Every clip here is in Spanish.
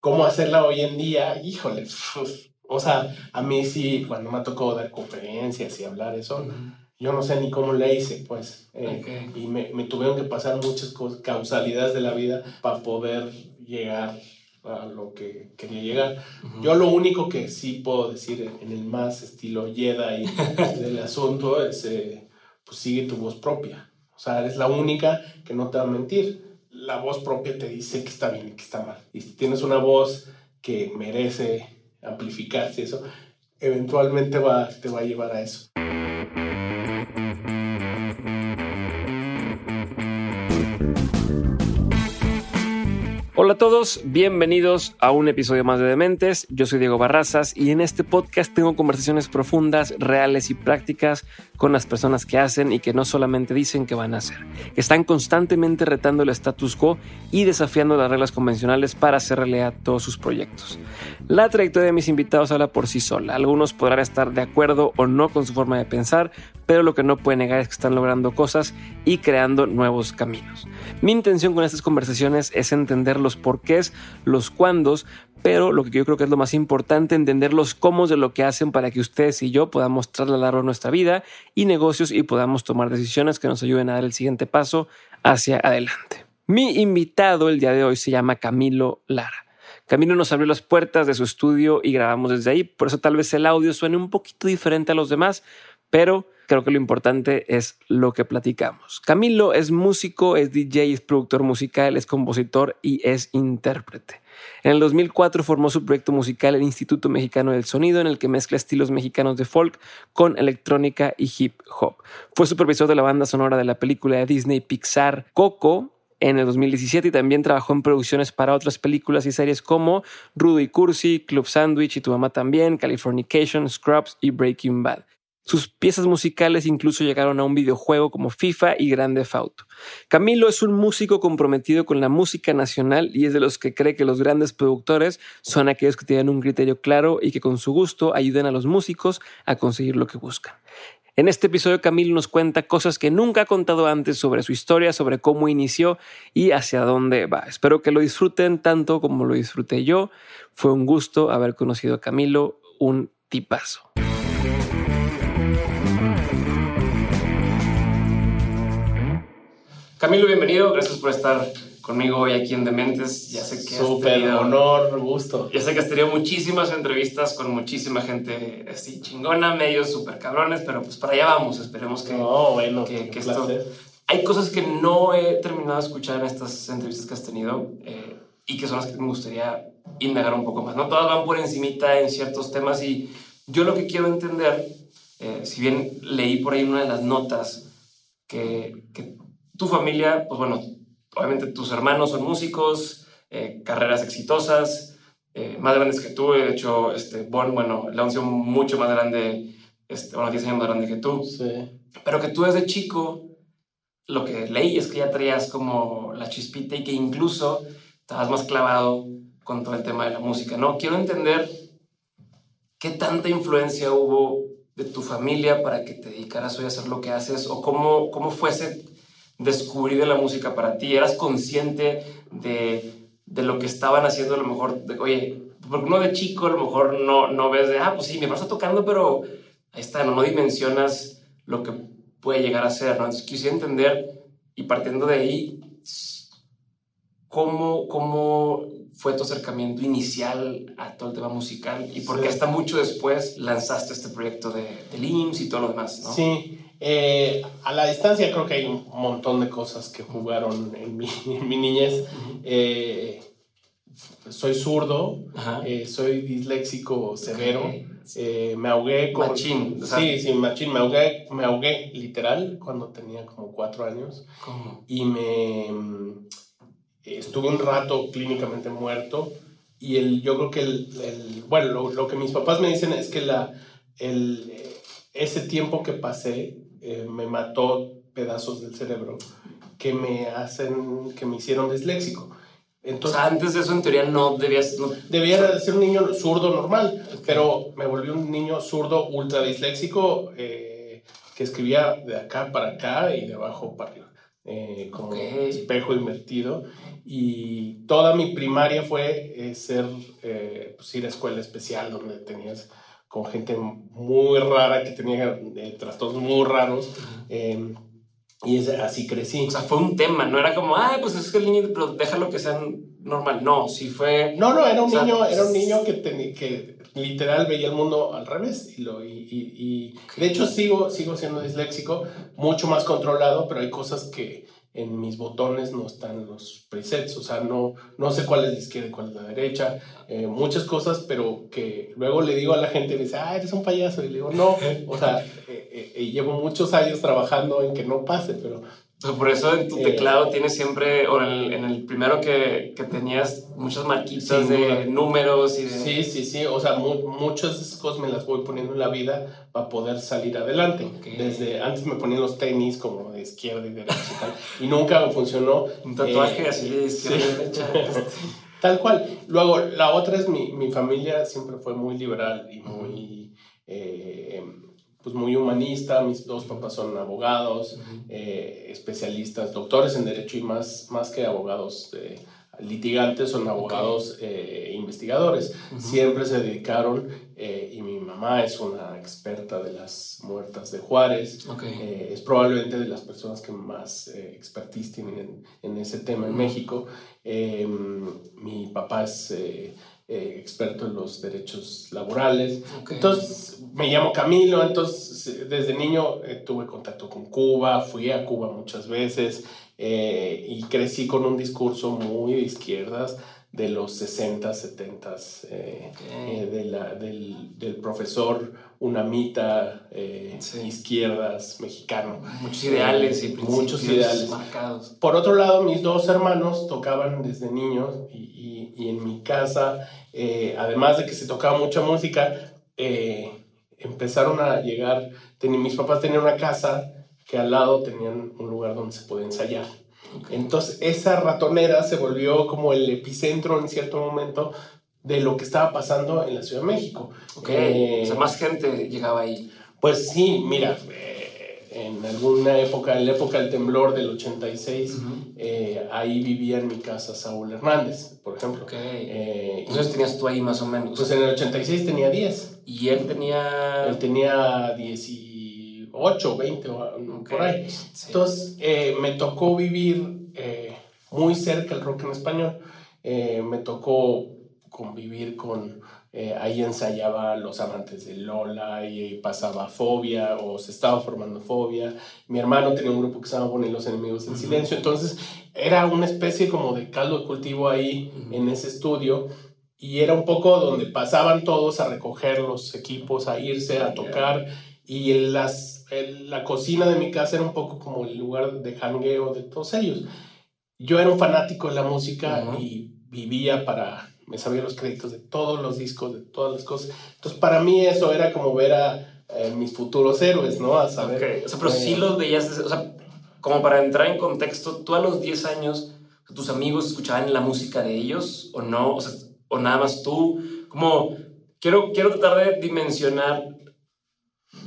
cómo hacerla hoy en día, híjole, o sea, a mí sí, cuando me ha tocado dar conferencias y hablar eso, yo no sé ni cómo le hice, pues. Eh, y me, me, tuvieron que pasar muchas causalidades de la vida para poder llegar a lo que quería llegar. Yo lo único que sí puedo decir en, el más estilo Jedi del asunto es, eh, pues sigue tu voz propia. O sea, eres la única que no te va a mentir. La voz propia te dice que está bien y que está mal. Y si tienes una voz que merece amplificarse, eso, eventualmente va, te va a llevar a eso. Hola a todos, bienvenidos a un episodio más de Dementes. Yo soy Diego Barrazas y en este podcast tengo conversaciones profundas, reales y prácticas con las personas que hacen y que no solamente dicen que van a hacer, que están constantemente retando el status quo y desafiando las reglas convencionales para hacer realidad todos sus proyectos. La trayectoria de mis invitados habla por sí sola. Algunos podrán estar de acuerdo o no con su forma de pensar, pero lo que no puede negar es que están logrando cosas y creando nuevos caminos. Mi intención con estas conversaciones es entender los porqués, los cuándos, pero lo que yo creo que es lo más importante, entender los cómo de lo que hacen para que ustedes y yo podamos trasladarlo a nuestra vida y negocios y podamos tomar decisiones que nos ayuden a dar el siguiente paso hacia adelante. Mi invitado el día de hoy se llama Camilo Lara. Camilo nos abrió las puertas de su estudio y grabamos desde ahí, por eso tal vez el audio suene un poquito diferente a los demás, pero creo que lo importante es lo que platicamos. Camilo es músico, es DJ, es productor musical, es compositor y es intérprete. En el 2004 formó su proyecto musical el Instituto Mexicano del Sonido, en el que mezcla estilos mexicanos de folk con electrónica y hip hop. Fue supervisor de la banda sonora de la película de Disney Pixar Coco en el 2017 y también trabajó en producciones para otras películas y series como Rudo y Cursi, Club Sandwich y Tu Mamá también, Californication, Scrubs y Breaking Bad. Sus piezas musicales incluso llegaron a un videojuego como FIFA y Grande Auto. Camilo es un músico comprometido con la música nacional y es de los que cree que los grandes productores son aquellos que tienen un criterio claro y que con su gusto ayuden a los músicos a conseguir lo que buscan. En este episodio Camilo nos cuenta cosas que nunca ha contado antes sobre su historia, sobre cómo inició y hacia dónde va. Espero que lo disfruten tanto como lo disfruté yo. Fue un gusto haber conocido a Camilo, un tipazo. Camilo, bienvenido. Gracias por estar conmigo hoy aquí en Dementes. Ya sé que Súper honor, gusto. Ya sé que has tenido muchísimas entrevistas con muchísima gente así chingona, medios súper cabrones, pero pues para allá vamos. Esperemos que, no, bueno, que, esto... Hay cosas que no he terminado de escuchar en estas entrevistas que has tenido eh, y que son las que me gustaría indagar un poco más. No todas van por encimita en ciertos temas y yo lo que quiero entender, eh, si bien leí por ahí una de las notas que, que tu familia, pues bueno, obviamente tus hermanos son músicos, eh, carreras exitosas, eh, más grandes que tú. De hecho, este, Bon, bueno, la unción mucho más grande, este, bueno, 10 años más grande que tú. Sí. Pero que tú desde chico, lo que leí es que ya traías como la chispita y que incluso estabas más clavado con todo el tema de la música, ¿no? Quiero entender qué tanta influencia hubo de tu familia para que te dedicaras hoy a hacer lo que haces o cómo, cómo fuese descubrir de la música para ti? ¿Eras consciente de, de lo que estaban haciendo a lo mejor? De, oye, porque uno de chico a lo mejor no, no ves de, ah, pues sí, hermano está tocando, pero ahí está, no, no dimensionas lo que puede llegar a ser, ¿no? Entonces quisiera entender y partiendo de ahí, ¿cómo, cómo fue tu acercamiento inicial a todo el tema musical y por qué hasta mucho después lanzaste este proyecto de, de LIMS y todo lo demás, ¿no? Sí, eh, a la distancia creo que hay un montón de cosas que jugaron en mi, en mi niñez. Eh, soy zurdo, eh, soy disléxico severo. me ahogué con... Machín. sí, sí, machín. Me ahogué, me ahogué literal cuando tenía como cuatro años. Y me... Estuve un rato clínicamente muerto. Y el, yo creo que el... el bueno, lo, lo, que mis papás me dicen es que la, el, ese tiempo que pasé eh, me mató pedazos del cerebro que me hacen, que me hicieron disléxico. Entonces, antes de eso en teoría no debías... No... Debía ser un niño zurdo normal, pero me volví un niño zurdo ultra disléxico eh, que escribía de acá para acá y de abajo para arriba. eh, como espejo invertido. Y toda mi primaria fue eh, ser, pues ir a escuela especial donde tenías con gente muy rara que tenía trastornos muy raros. Em, y así crecí. O sea, fue un tema, no era como, ay, pues es que el niño, pero déjalo que sea normal. No, sí fue. No, no, era un niño, era un niño que, tenía que literal veía el mundo al revés. Y, lo, y, y, de hecho sigo, sigo siendo disléxico, mucho más controlado, pero hay cosas que en mis botones no están los presets, o sea, no, no sé cuál es la izquierda y cuál es la derecha, eh, muchas cosas, pero que luego le digo a la gente, me dice, ah, eres un payaso, y le digo, no, o sea, eh, eh, llevo muchos años trabajando en que no pase, pero por eso en tu teclado tienes siempre, o en el, primero que, que, tenías muchas marquitas de números y de... Sí, sí, sí, o sea, muchas cosas me las voy poniendo en la vida para poder salir adelante. Desde antes me ponía los tenis como de izquierda y derecha y tal, y nunca funcionó. Un tatuaje eh, así de izquierda y derecha. tal cual. Luego, la otra es mi, mi familia siempre fue muy liberal y muy... Eh, pues muy humanista, mis dos papás son abogados, eh, especialistas, doctores en derecho y más, más que abogados eh, litigantes, son abogados eh, investigadores. Siempre se dedicaron, y mi mamá es una experta de las muertas de Juárez, es probablemente de las personas que más expertise tienen en, en, ese tema en México. Em, mi papá es eh, experto en los derechos laborales. Entonces, me llamo Camilo, entonces desde niño eh, tuve contacto con Cuba, fui a Cuba muchas veces eh, y crecí con un discurso muy de izquierdas de los 60, 70 de la, del, del, profesor Unamita, izquierdas, mexicano. Muchos ideales y muchos ideales marcados. Por otro lado, mis dos hermanos tocaban desde niños y, y en mi casa, eh, además de que se tocaba mucha música, eh, empezaron a llegar, mis papás tenían una casa que al lado tenían un lugar donde se podía ensayar. Entonces esa ratonera se volvió como el epicentro en cierto momento de lo que estaba pasando en la Ciudad de México. Okay. o sea, más gente llegaba ahí. Pues sí, mira, en alguna época, en la época del temblor del 86, eh, ahí vivía en mi casa Saúl Hernández, por ejemplo. Eh, Entonces tenías tú ahí más o menos. Pues en el 86 tenía 10. ¿Y él tenía...? Él tenía 18, 20, por ahí. Entonces eh, me tocó vivir muy cerca el rock en español. me tocó convivir con eh, ahí ensayaba Los Amantes de Lola y, pasaba Fobia o se estaba formando Fobia. Mi hermano tenía un grupo que se llama Bonnie los Enemigos del Silencio. Entonces era una especie como de caldo de cultivo ahí en ese estudio y era un poco donde pasaban todos a recoger los equipos, a irse a tocar y en las, la cocina de mi casa era un poco como el lugar de jangueo de todos ellos. Yo era un fanático de la música y vivía para me sabía los créditos de todos los discos, de todas las cosas. Entonces, para mí eso era como ver a eh, mis futuros héroes, ¿no? A saber. O sea, pero sí los veías, o sea, como para entrar en contexto, tú a los 10 años, tus amigos escuchaban la música de ellos o no, o, sea, o nada más tú, como quiero, quiero tratar de dimensionar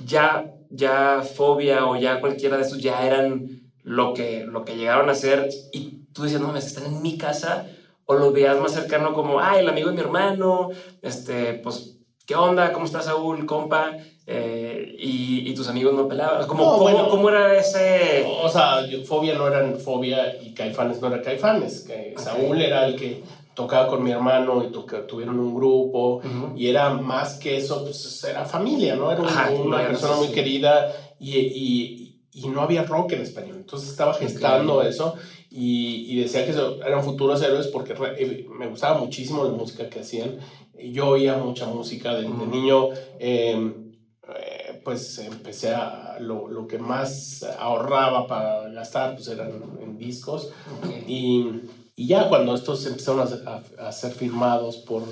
ya, ya fobia o ya cualquiera de esos ya eran lo que, lo que llegaron a ser y tú decías, no, me están en mi casa o lo veías más cercano como, ay, el amigo de mi hermano, este, pues, ¿qué onda? ¿Cómo estás, Saúl, compa? Eh, y, y, tus amigos no pelaban. ¿Cómo, cómo, ¿Cómo, era ese...? O sea, Fobia no eran Fobia y Caifanes no eran Caifanes. Saúl era el que tocaba con mi hermano y tuvieron un grupo y era más que eso, pues era familia, ¿no? Era una persona muy querida y, y, y, no había rock en español. Entonces estaba gestando eso y, decía que eran futuros héroes porque eh, me gustaba muchísimo la música que hacían. Yo oía mucha música desde niño. Em, eh, pues empecé a lo, lo, que más ahorraba para gastar pues eran en discos y, y, ya cuando estos empezaron a, a, ser firmados por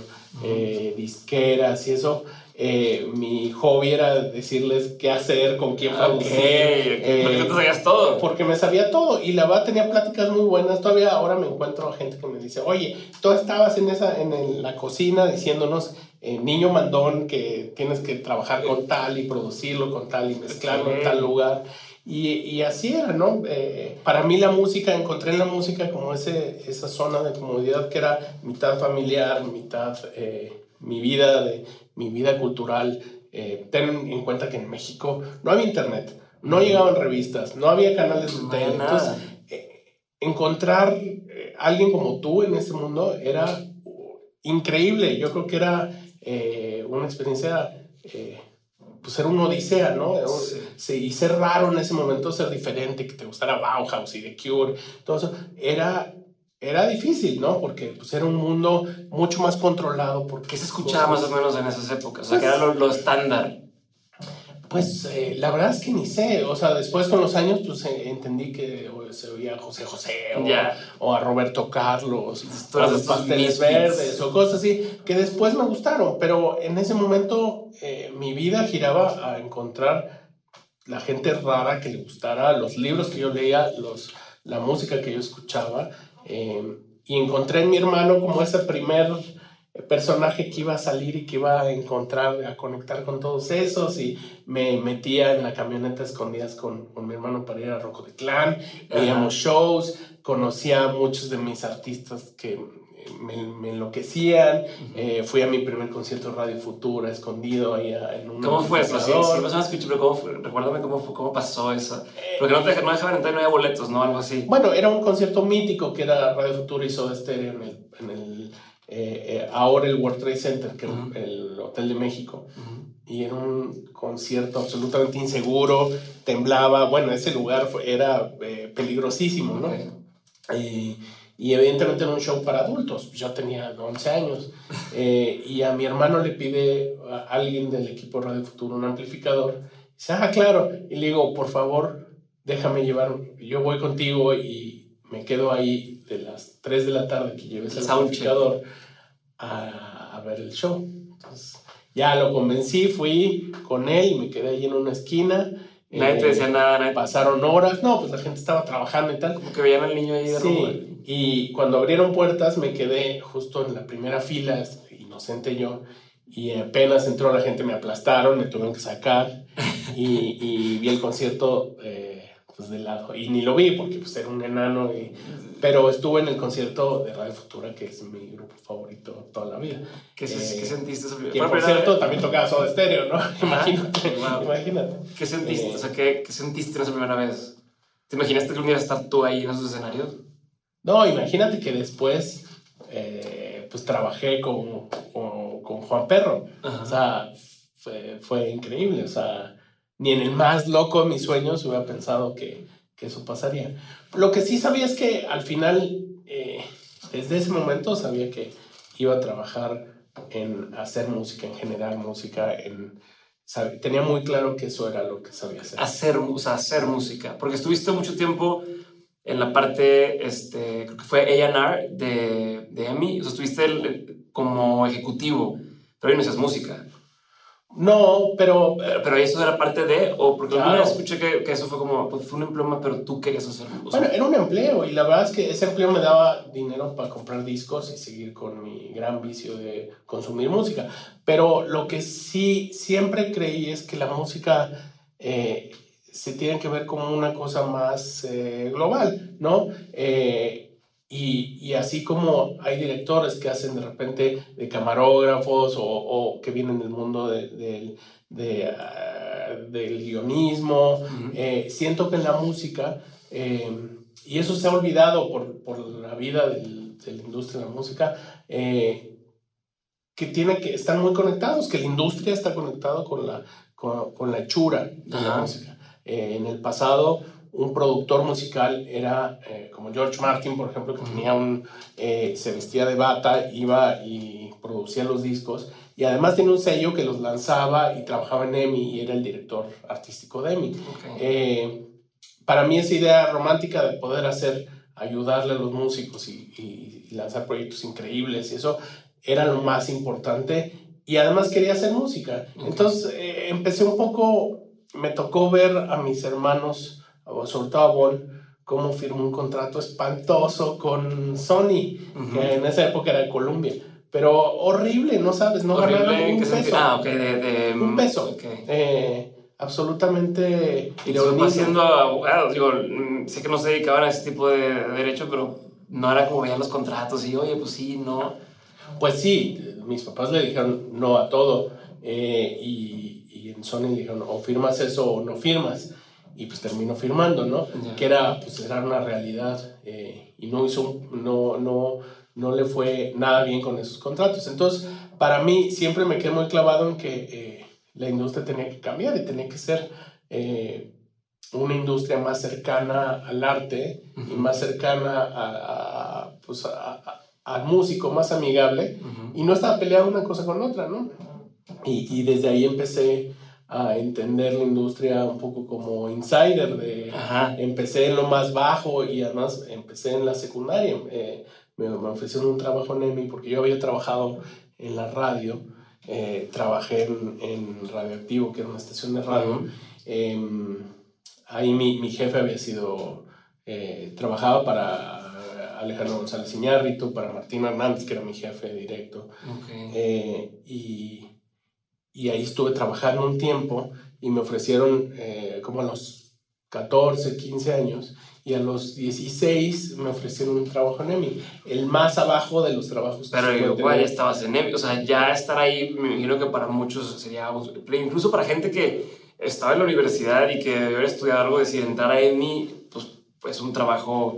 eh, disqueras y eso eh, mi hobby era decirles qué hacer, con quién producir. Okay, porque tú sabías todo. Porque me sabía todo y la verdad tenía pláticas muy buenas. Todavía ahora me encuentro a gente que me dice, oye, tú estabas en, esa, en la cocina diciéndonos, eh, niño mandón, que tienes que trabajar con tal y producirlo con tal y mezclarlo en tal lugar. Y, así era, ¿no? Eh, para mí la música, encontré en la música como ese, esa zona de comodidad que era mitad familiar, mitad eh, mi vida, de, mi vida cultural. Ten en cuenta que en México no había internet, no llegaban revistas, no había canales de tele. Entonces, encontrar alguien como tú en ese mundo era increíble. Yo creo que era una experiencia pues era una odisea, ¿no? Sí. Y ser raro en ese momento, ser diferente, que te gustara Bauhaus y The Cure, todo eso, era, era difícil, ¿no? Porque pues era un mundo mucho más controlado. Porque, ¿Qué se escuchaba más o menos en esas épocas? O sea, que era lo, lo estándar. Pues eh, la verdad es que ni sé, o sea, después con los años pues eh, entendí que se oía a José José o, a Roberto Carlos, o a los pasteles verdes o cosas así, que después me gustaron, pero en ese momento eh, mi vida giraba a encontrar la gente rara que le gustara, los libros que yo leía, los, la música que yo escuchaba, y encontré en mi hermano como ese primer personaje que iba a salir y que iba a encontrar, a conectar con todos esos y me metía en la camioneta escondidas con, con mi hermano para ir a Roco de Clan, veíamos shows, conocía a muchos de mis artistas que me, enloquecían, eh, fui a mi primer concierto Radio Futura, escondido ahí en un... ¿Cómo fue eso? Sí, sí, pero ¿cómo fue? Recuérdame cómo, fue, cómo pasó eso. Porque no, te, no dejaban entrar, no había boletos, ¿no? Algo así. Bueno, era un concierto mítico que era Radio Futura y Soda Stereo en el, en el eh, eh, ahora el World Trade Center, que es el Hotel de México. Y era un concierto absolutamente inseguro, temblaba. Bueno, ese lugar era eh, peligrosísimo, ¿no? Y, y, evidentemente era un show para adultos. Yo tenía 11 años. y a mi hermano le pide a alguien del equipo Radio Futuro un amplificador. dice, ah, claro. Y le digo, por favor, déjame llevar. Yo voy contigo y me quedo ahí de las 3 de la tarde que lleves el amplificador a, a, ver el show. Entonces, ya lo convencí, fui con él y me quedé ahí en una esquina. Nadie te decía nada, Pasaron horas, no, pues la gente estaba trabajando y tal. Como que veían al niño ahí de Sí, y cuando abrieron puertas me quedé justo en la primera fila, inocente yo, y apenas entró la gente me aplastaron, me tuvieron que sacar y, y vi el concierto eh, pues de lado. Y ni lo vi porque pues era un enano y pero estuve en el concierto de Radio Futura, que es mi grupo favorito toda la vida. ¿Qué, eh, sentiste? Que, por cierto, también tocaba Soda Stereo, ¿no? imagínate, imagínate. ¿Qué sentiste? Eh, o sea, ¿qué, ¿qué, sentiste en esa primera vez? ¿Te imaginaste que un día estar tú ahí en esos escenarios? No, imagínate que después, eh, pues trabajé con, con, con Juan Perro. O sea, fue, fue increíble. O sea, ni en el más loco de mis sueños hubiera pensado que que eso pasaría. Lo que sí sabía es que al final, eh, desde ese momento, sabía que iba a trabajar en hacer música, en generar música, en... tenía muy claro que eso era lo que sabía hacer. Hacer, o hacer música, porque estuviste mucho tiempo en la parte, este, creo que fue A&R de, de EMI, o sea, estuviste como ejecutivo, pero ahí no hacías música. No, pero... Pero eso era parte de, o porque claro. escuché que, que, eso fue como, pues fue un empleo, pero tú querías hacer Bueno, era un empleo y la verdad es que ese empleo me daba dinero para comprar discos y seguir con mi gran vicio de consumir música. Pero lo que sí siempre creí es que la música eh, se tiene que ver como una cosa más eh, global, ¿no? Eh, y, y, así como hay directores que hacen de repente de camarógrafos o, o que vienen del mundo de, de, ah, del guionismo, eh, siento que en la música, eh, y eso se ha olvidado por, por la vida del, de la industria de la música, eh, que, tiene que están muy conectados, que la industria está conectada con la, con, con la hechura de la música. en el pasado un productor musical era eh, como George Martin, por ejemplo, que tenía un, eh, se vestía de bata, iba y producía los discos, y además tenía un sello que los lanzaba y trabajaba en EMI y era el director artístico de EMI. Eh, para mí esa idea romántica de poder hacer, ayudarle a los músicos y, y lanzar proyectos increíbles y eso era lo más importante y además quería hacer música. Entonces empecé un poco, me tocó ver a mis hermanos, sobre todo a Bon, cómo firmó un contrato espantoso con Sony, que en esa época era de Columbia. Pero horrible, no sabes, no ganaron un peso. Ah, ok, de, un peso. Eh, absolutamente... Y lo siendo abogado, digo, mm, sé que no se dedicaban a ese tipo de, derecho, pero no era como veían los contratos y, oye, pues sí, no. Pues sí, mis papás le dijeron no a todo eh, y, y, en Sony dijeron o firmas eso o no firmas y pues terminó firmando, ¿no? Que era, pues era una realidad eh, y no hizo, no, no, no le fue nada bien con esos contratos. Entonces, para mí siempre me quedé muy clavado en que eh, la industria tenía que cambiar y tenía que ser eh, una industria más cercana al arte y más cercana a, pues al músico, más amigable, y no estaba peleada una cosa con otra, ¿no? Y, y, desde ahí empecé a entender la industria un poco como insider, de, empecé en lo más bajo y además empecé en la secundaria. Eh, me, me, ofrecieron un trabajo en EMI porque yo había trabajado en la radio eh, trabajé en, en, Radioactivo, que era una estación de radio. Em, ahí mi, mi, jefe había sido, eh, trabajaba para Alejandro González Iñárritu, para Martín Hernández, que era mi jefe directo. Eh, y, y, ahí estuve trabajando un tiempo y me ofrecieron como a los 14, 15 años y a los 16 me ofrecieron un trabajo en EMI, el más abajo de los trabajos. Pero igual ya estabas en EMI, o sea, ya estar ahí, me imagino que para muchos sería, incluso para gente que estaba en la universidad y que debe haber estudiado algo, decir, entrar a EMI, pues, pues un trabajo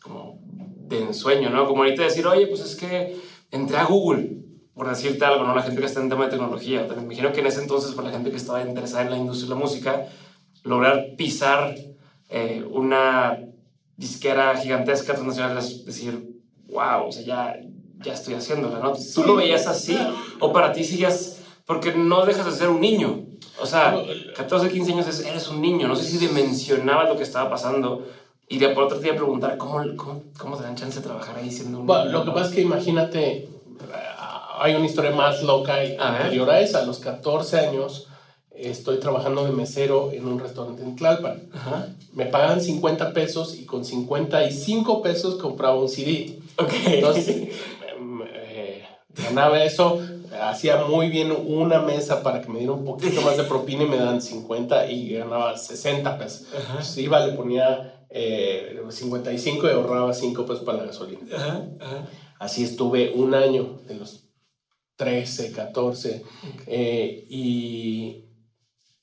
como de ensueño, ¿no? Como ahorita decir, oye, pues es que entré a Google, por decirte algo, ¿no? La gente que está en tema de tecnología. Me imagino que en ese entonces, para la gente que estaba interesada en la industria de la música, lograr pisar eh, una disquera gigantesca transnacional es decir, wow, o sea, ya, ya estoy haciéndola, ¿no? ¿Tú lo veías así? ¿O para ti sigues, porque no dejas de ser un niño? O sea, 14, 15 años eres un niño, no sé si dimensionabas lo que estaba pasando. Y de por otro te iba a preguntar, ¿cómo, cómo, cómo te dan chance de trabajar ahí siendo un bueno, Lo que pasa es que imagínate, hay una historia más loca y anterior a esa. A los 14 años, estoy trabajando de mesero en un restaurante en Tlalpan. Me pagaban 50 pesos y con 55 pesos compraba un CD. Entonces, eh, ganaba eso, hacía muy bien una mesa para que me diera un poquito más de propina y me dan 50 y ganaba 60 pesos. Entonces iba, le ponía 55 eh, y ahorraba 5 pesos para la gasolina. Así estuve un año, de los 13, 14, eh, y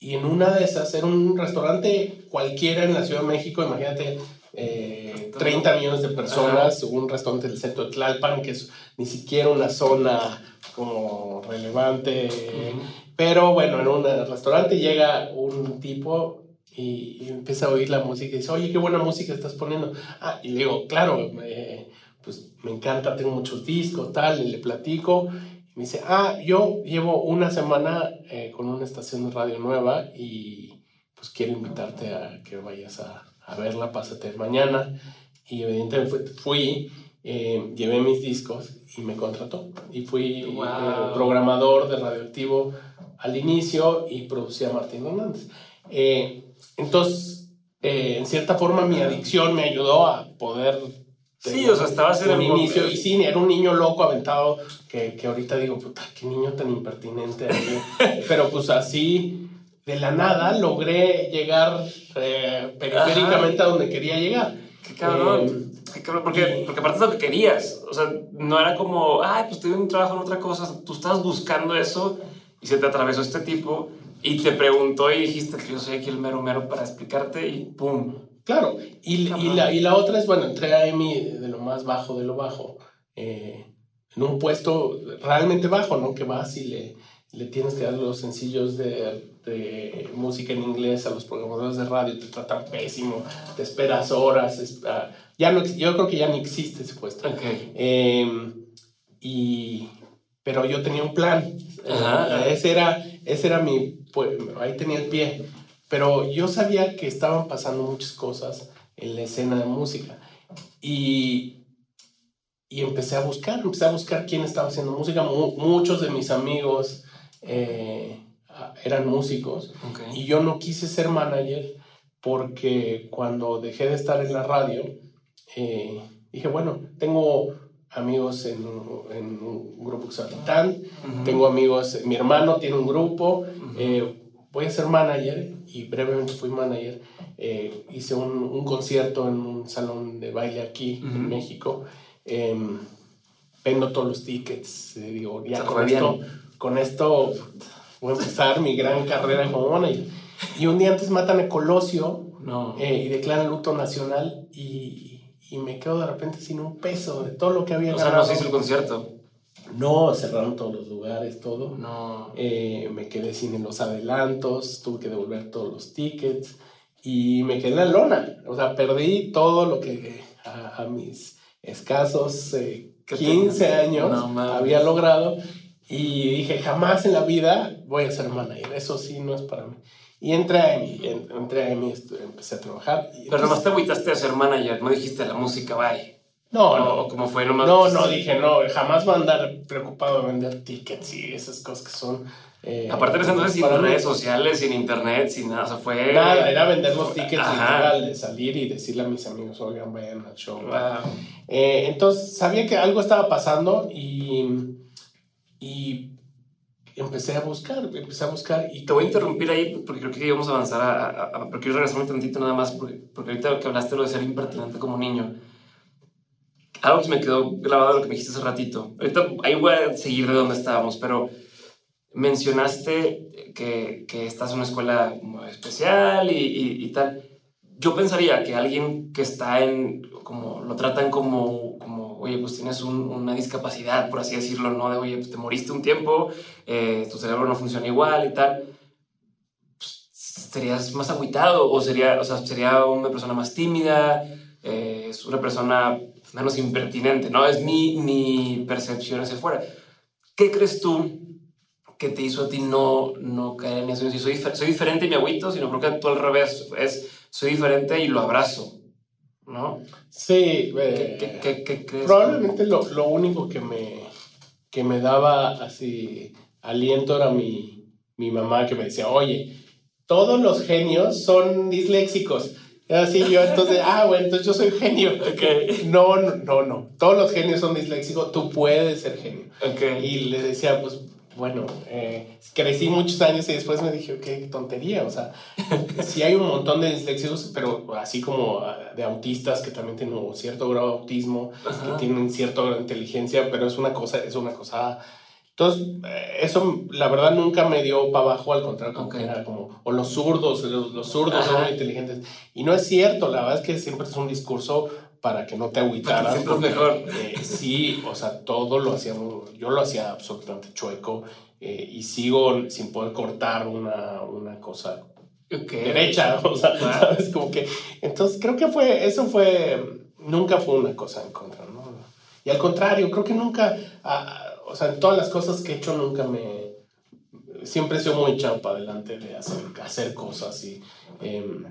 y en una de esas era un restaurante cualquiera en la Ciudad de México, imagínate, 30 eh, millones de personas, un restaurante del centro de Tlalpan, que es ni siquiera una zona como relevante. Pero bueno, en un restaurante llega un tipo y, empieza a oír la música y dice, oye, qué buena música estás poniendo. Ah, y le digo, claro, pues me encanta, tengo muchos discos, tal, y le platico. Me dice, ah, yo llevo una semana eh, con una estación de radio nueva y pues quiero invitarte a que vayas a, a verla, pásate mañana. Y evidentemente fui, eh, llevé mis discos y me contrató. Y fui eh, programador de Radioactivo al inicio y producía a Martín Hernández. entonces, en cierta forma, mi adicción me ayudó a poder Sí, o sea, estaba en el inicio. Y sí, era un niño loco aventado que, que ahorita digo, puta, qué niño tan impertinente. Pero pues así, de la nada, logré llegar eh, periféricamente a donde quería llegar. Qué cabrón. Eh, qué cabrón. Porque, porque aparte de lo que querías. O sea, no era como, ay, pues tuve un trabajo en otra cosa. Tú estabas buscando eso y se te atravesó este tipo y te preguntó y dijiste que yo soy aquí el mero mero para explicarte y pum Claro, y, y, la, y la otra es, bueno, entré a EMI de lo más bajo de lo bajo, eh, en un puesto realmente bajo, ¿no? Que vas y le, le tienes que dar los sencillos de, de, música en inglés a los programadores de radio, te tratan pésimo, te esperas horas, ah, ya no, yo creo que ya ni existe ese puesto. Em, y, pero yo tenía un plan, ese, era, ese era mi, pues, ahí tenía el pie. Pero yo sabía que estaban pasando muchas cosas en la escena de música. Y, y empecé a buscar, empecé a buscar quién estaba haciendo música. muchos de mis amigos eh, eran músicos. Y yo no quise ser manager porque cuando dejé de estar en la radio, eh, dije, bueno, tengo amigos en, en, un grupo llama Titán, tengo amigos, mi hermano tiene un grupo, voy a ser manager y brevemente fui manager. Eh, hice un, un, concierto en un salón de baile aquí en México. Em, vendo todos los tickets. Eh, digo, ya con esto, con esto voy a empezar mi gran carrera como manager. Y un día antes matan a Colosio no. Eh, y declaran luto nacional y, y, me quedo de repente sin un peso de todo lo que había o ganado. O sea, no se hizo el concierto. No, cerraron todos los lugares, todo. No. Eh, me quedé sin los adelantos, tuve que devolver todos los tickets y me quedé en la lona. O sea, perdí todo lo que a, mis escasos 15 eh, años había logrado y dije, jamás en la vida voy a ser manager. Eso sí, no es para mí. Y entré a EMI, entré a EMI, empecé a trabajar. Pero nomás te agüitaste a ser manager, no dijiste la música, bye. No, no. ¿Cómo fue? Nomás, no, no, dije, no, jamás voy a andar preocupado de vender tickets y esas cosas que son... Eh, Aparte de entonces sin redes sociales, sin internet, sin nada, o sea, fue... Nada, era vender los tickets literal, de salir y decirle a mis amigos, oigan, vayan al show. Eh, entonces, sabía que algo estaba pasando y... Y empecé a buscar, empecé a buscar. Y te voy a interrumpir ahí porque creo que íbamos a avanzar a, a, porque quiero regresar un tantito nada más porque, porque ahorita que hablaste lo de ser impertinente como niño. Algo que me quedó grabado lo que me dijiste hace ratito. Ahorita ahí voy a seguir de donde estábamos, pero mencionaste que, que estás en una escuela especial y, y, y tal. Yo pensaría que alguien que está en, como lo tratan como, como oye, pues tienes una discapacidad, por así decirlo, ¿no? De, oye, pues te moriste un tiempo, eh, tu cerebro no funciona igual y tal, pues, serías más agüitado o sería, o sea, sería una persona más tímida, eh, es una persona menos impertinente, ¿no? Es mi, mi percepción hacia afuera. ¿Qué crees tú que te hizo a ti no, no caer en eso? Si soy, soy diferente y me agüito, sino creo que tú al revés, es soy diferente y lo abrazo. ¿no? Sí, eh, probablemente lo, lo, único que me, que me daba así aliento era mi, mi mamá que me decía, oye, todos los genios son disléxicos. Así yo, entonces, ah, bueno, entonces yo soy genio. Okay. No, no, no, no. Todos los genios son disléxicos, tú puedes ser genio. Okay. Y le decía, pues, bueno, eh, crecí muchos años y después me dije, qué tontería, o sea, sí hay un montón de disléxicos, pero así como ah, de autistas que también tienen un cierto grado de autismo, que tienen cierto grado de inteligencia, pero es una cosa, es una cosa... Entonces, eh, eso la verdad nunca me dio para abajo, al contrario, como era como, o los zurdos, los, zurdos son muy inteligentes. Y no es cierto, la verdad es que siempre es un discurso para que no te agüitaras. mejor. Eh, sí, o sea, todo lo hacíamos, yo lo hacía absolutamente chueco eh, y sigo sin poder cortar una, una cosa derecha, o sea, ¿sabes? Como que, entonces creo que fue, eso fue, nunca fue una cosa en contra, ¿no? Y al contrario, creo que nunca, ah, o sea, en todas las cosas que he hecho nunca me, siempre he sido muy echado para adelante de hacer, hacer cosas y em,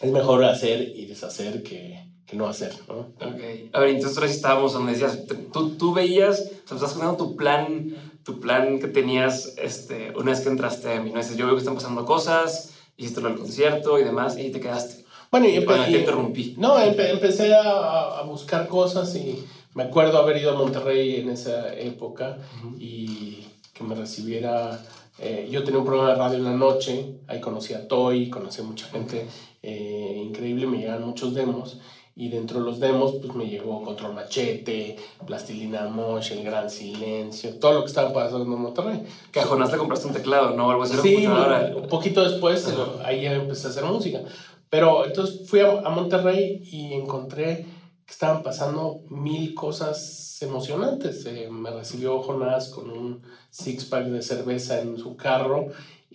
es mejor hacer y deshacer que que no hacer, ¿no? Ok. A ver, entonces ahora sí estábamos donde decías, tú, tú veías, o sea, estás contando tu plan, tu plan que tenías este, una vez que entraste a mí, ¿no? Dices, yo veo que están pasando cosas, hiciste lo del concierto y demás, y te quedaste. Bueno, y, te interrumpí. No, empecé a, a, buscar cosas y me acuerdo haber ido a Monterrey en esa época y que me recibiera... Eh, yo tenía un programa de radio en la noche, ahí conocí a Toy, conocí a mucha gente eh, increíble, me llegaban muchos demos y dentro de los demos, pues me llegó Control Machete, Plastilina Mosh, El Gran Silencio, todo lo que estaba pasando en Monterrey. Que a Jonás te compraste un teclado, ¿no? Algo así. Sí, un poquito después, ahí ya empecé a hacer música. Pero entonces fui a, a, Monterrey y encontré que estaban pasando mil cosas emocionantes. Eh, me recibió Jonás con un six-pack de cerveza en su carro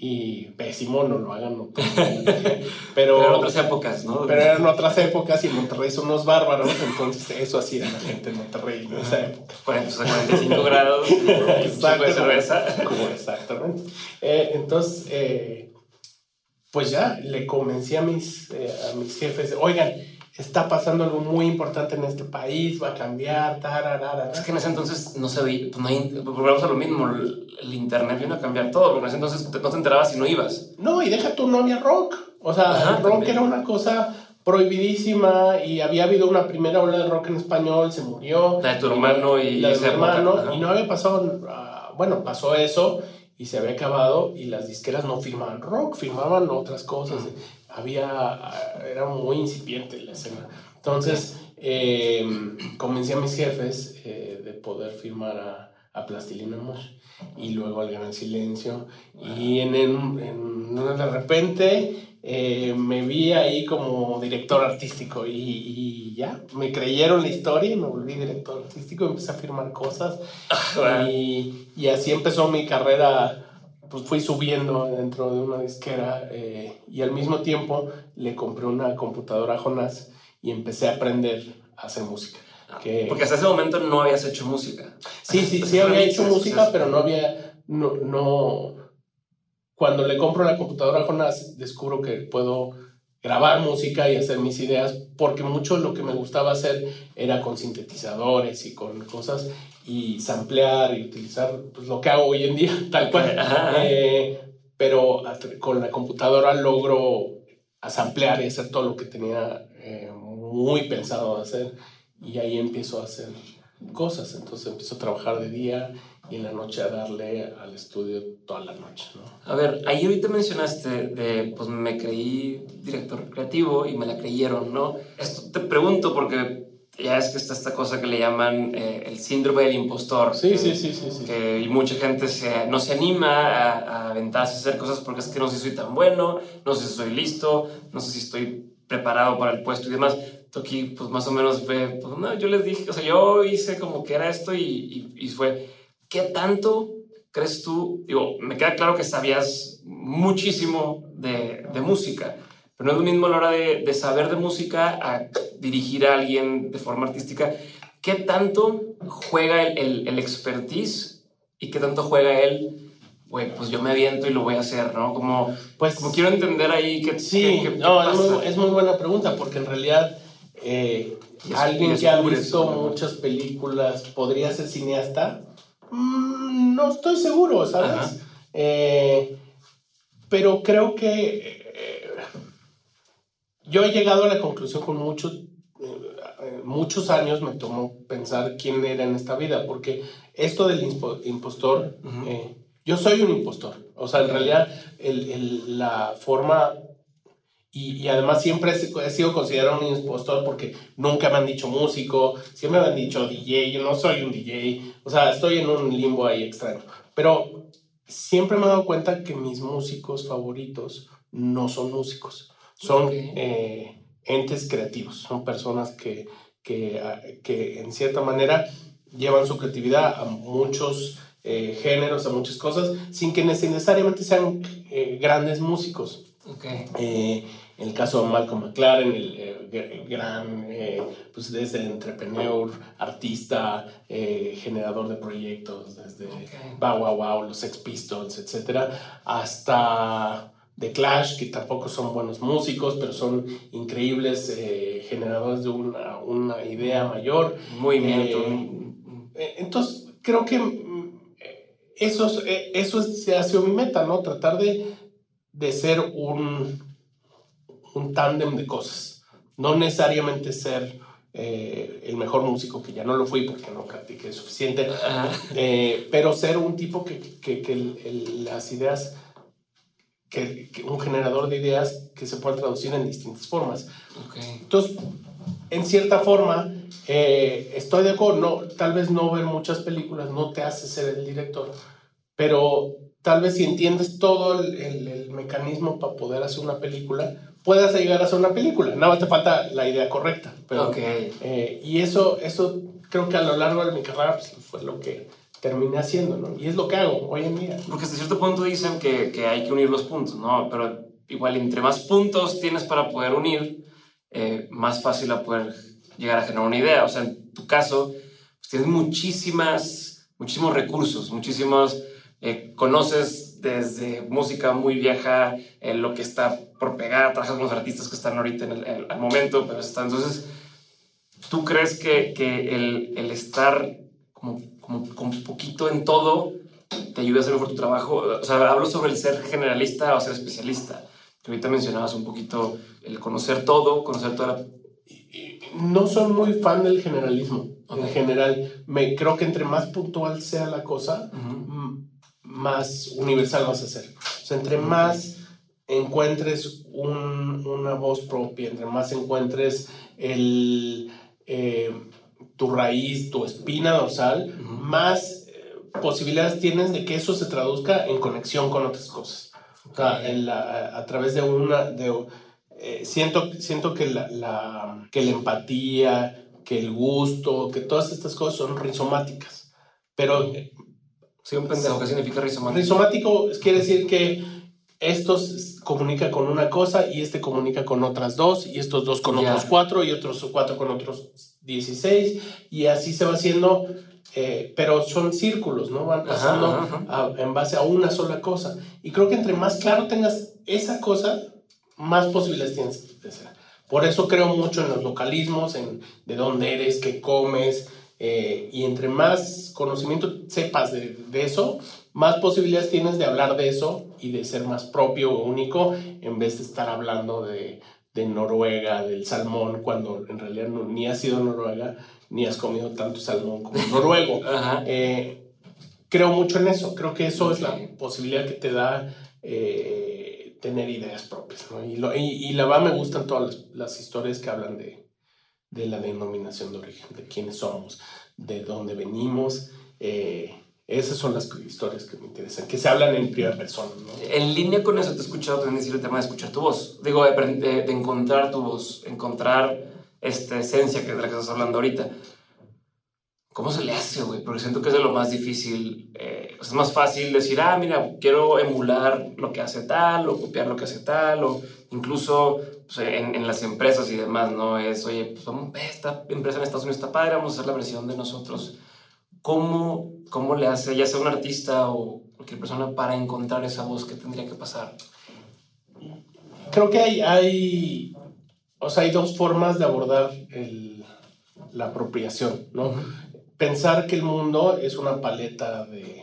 y pésimo, no lo hagan. pero, eran otras épocas, ¿no? Pero eran otras épocas y en Monterrey son unos bárbaros, entonces eso hacía la gente en Monterrey en esa época. 45 grados, Exacto, de cerveza. Como exactamente. Eh, entonces, eh, pues ya le convencí a mis, eh, a mis jefes, oigan, está pasando algo muy importante en este país, va a cambiar, tararara. Es que en ese entonces no se veía, pues no hay, volvemos a lo mismo, el, internet vino a cambiar todo, pero en ese entonces no te enterabas si no ibas. No, y deja tú, no había rock. O sea, el rock era una cosa prohibidísima y había habido una primera ola de rock en español, se murió. La de tu hermano y... La de tu hermano, y no había pasado, ah, bueno, pasó eso y se había acabado y las disqueras no firmaban rock, firmaban otras cosas. Había, era muy incipiente la escena. Entonces, eh, convencí a mis jefes eh, de poder firmar a, a Plastilina Mosh y luego al Gran Silencio. Y en, en, en, de repente eh, me vi ahí como director artístico y, y, ya, me creyeron la historia y me volví director artístico, empecé a firmar cosas y, y, así empezó mi carrera. Pues fui subiendo dentro de una disquera eh, y al mismo tiempo le compré una computadora a Jonás y empecé a aprender a hacer música. Que, Porque hasta ese momento no habías hecho música. Sí, sí, sí había hecho música, pero no había, no, no, cuando le compro la computadora a Jonás, descubro que puedo grabar música y hacer mis ideas, porque mucho lo que me gustaba hacer era con sintetizadores y con cosas, y samplear y utilizar pues, lo que hago hoy en día, tal cual. Eh, pero con la computadora logro samplear y hacer todo lo que tenía eh, muy pensado hacer, y ahí empiezo a hacer cosas. Entonces empiezo a trabajar de día y en la noche a darle al estudio toda la noche. ¿no? A ver, ahí ahorita mencionaste de, pues me creí director creativo y me la creyeron, ¿no? Esto te pregunto porque ya es que está esta cosa que le llaman eh, el síndrome del impostor. Sí, sí, sí, sí, Que y mucha gente se, no se anima a, a aventarse a hacer cosas porque es que no sé si soy tan bueno, no sé si soy listo, no sé si estoy preparado para el puesto y demás. Aquí, pues más o menos fue, pues no, yo les dije, o sea, yo hice como que era esto y, y, y fue, ¿qué tanto crees tú? Digo, me queda claro que sabías muchísimo de, de música, pero no es lo mismo a la hora de, de, saber de música a dirigir a alguien de forma artística. ¿Qué tanto juega el, el, el expertise y qué tanto juega él? Güey, pues yo me aviento y lo voy a hacer, ¿no? Como, pues, como quiero entender ahí que... Sí, qué, qué, no, es muy, es muy, buena pregunta porque en realidad eh, alguien que ha visto muchas películas podría ser cineasta Mm, no estoy seguro, ¿sabes? Eh, pero creo que eh, yo he llegado a la conclusión con muchos, eh, muchos años me tomó pensar quién era en esta vida, porque esto del impostor, uh -huh. yo soy un impostor, o sea, en realidad el, el, la forma y, y, además siempre he sido considerado un impostor porque nunca me han dicho músico, siempre me han dicho DJ, yo no soy un DJ, o sea, estoy en un limbo ahí extraño. Pero siempre me he dado cuenta que mis músicos favoritos no son músicos, son okay. eh, entes creativos, son personas que, que, que, en cierta manera llevan su creatividad a muchos eh, géneros, a muchas cosas, sin que necesariamente sean eh, grandes músicos. Okay. Eh, en el caso de Malcolm McLaren, el, eh, gran, eh, pues desde entrepreneur, artista, eh, generador de proyectos, desde okay. Bow Wow Wow, los Sex Pistols, etcétera, hasta The Clash, que tampoco son buenos músicos, pero son increíbles eh, generadores de una, una, idea mayor. Movimiento. entonces, creo que mm, eso, eso ha sido mi meta, ¿no? Tratar de, de ser un un tándem de cosas. No necesariamente ser eh, el mejor músico, que ya no lo fui porque no practiqué suficiente, eh, pero ser un tipo que, que, que el, el, las ideas, que, que, un generador de ideas que se puedan traducir en distintas formas. Okay. Entonces, en cierta forma, eh, estoy de acuerdo, no, tal vez no ver muchas películas no te hace ser el director, pero tal vez si entiendes todo el, el, el mecanismo para poder hacer una película, puedas llegar a hacer una película. Nada más te falta la idea correcta. Pero, okay. eh, y eso, eso creo que a lo largo de mi carrera pues, fue lo que terminé haciendo, ¿no? Y es lo que hago hoy en día. Porque hasta cierto punto dicen que, que hay que unir los puntos, ¿no? Pero igual, entre más puntos tienes para poder unir, eh, más fácil a poder llegar a generar una idea. O sea, en tu caso, pues, tienes muchísimas, muchísimos recursos, muchísimos... Eh, conoces desde música muy vieja, eh, lo que está por pegar, trabajas con los artistas que están ahorita en el, momento, pero está, entonces, ¿tú crees que, que el, el, estar como, como, como un poquito en todo te ayuda a hacer mejor tu trabajo? O sea, hablo sobre el ser generalista o ser especialista, que ahorita mencionabas un poquito el conocer todo, conocer toda la... No soy muy fan del generalismo, okay. en general. Me, creo que entre más puntual sea la cosa, uh -huh más universal vas a ser. O sea, entre más encuentres una voz propia, entre más encuentres el, eh, tu raíz, tu espina dorsal, más eh, posibilidades tienes de que eso se traduzca en conexión con otras cosas. O sea, a, través de una... De, eh, siento, siento que, la, que la empatía, que el gusto, que todas estas cosas son rizomáticas. Pero... Sí, un pendejo, ¿qué significa rizomático? Rizomático quiere decir que estos comunica con una cosa y este comunica con otras dos y estos dos con otros cuatro y otros cuatro con otros 16 y así se va haciendo, eh, pero son círculos, ¿no? Van pasando en base a una sola cosa. Y creo que entre más claro tengas esa cosa, más posibilidades tienes de ser. Por eso creo mucho en los localismos, en de dónde eres, qué comes, eh, y entre más conocimiento sepas de, de eso, más posibilidades tienes de hablar de eso y de ser más propio o único en vez de estar hablando de, de Noruega, del salmón, cuando en realidad ni has ido a Noruega ni has comido tanto salmón como noruego. Eh, creo mucho en eso, creo que eso es la posibilidad que te da eh, tener ideas propias. Y, lo, y, la verdad me gustan todas las, las historias que hablan de, de, la denominación de origen, de quiénes somos, de dónde venimos. Eh, esas son las historias que me interesan, que se hablan en primera persona. En línea con eso te he escuchado también decir el tema de escuchar tu voz. Digo, de, encontrar tu voz, encontrar esta esencia que de la que estás hablando ahorita. ¿Cómo se le hace, güey? Porque siento que es de lo más difícil. Eh, es más fácil decir, ah, mira, quiero emular lo que hace tal, o copiar lo que hace tal, o incluso pues, en, en, las empresas y demás, ¿no? Es, oye, pues vamos, esta empresa en Estados Unidos está padre, vamos a hacer la versión de nosotros ¿cómo, cómo le hace, ya sea un artista o cualquier persona, para encontrar esa voz que tendría que pasar? Creo que hay, hay, o sea, hay dos formas de abordar el, la apropiación, ¿no? Pensar que el mundo es una paleta de,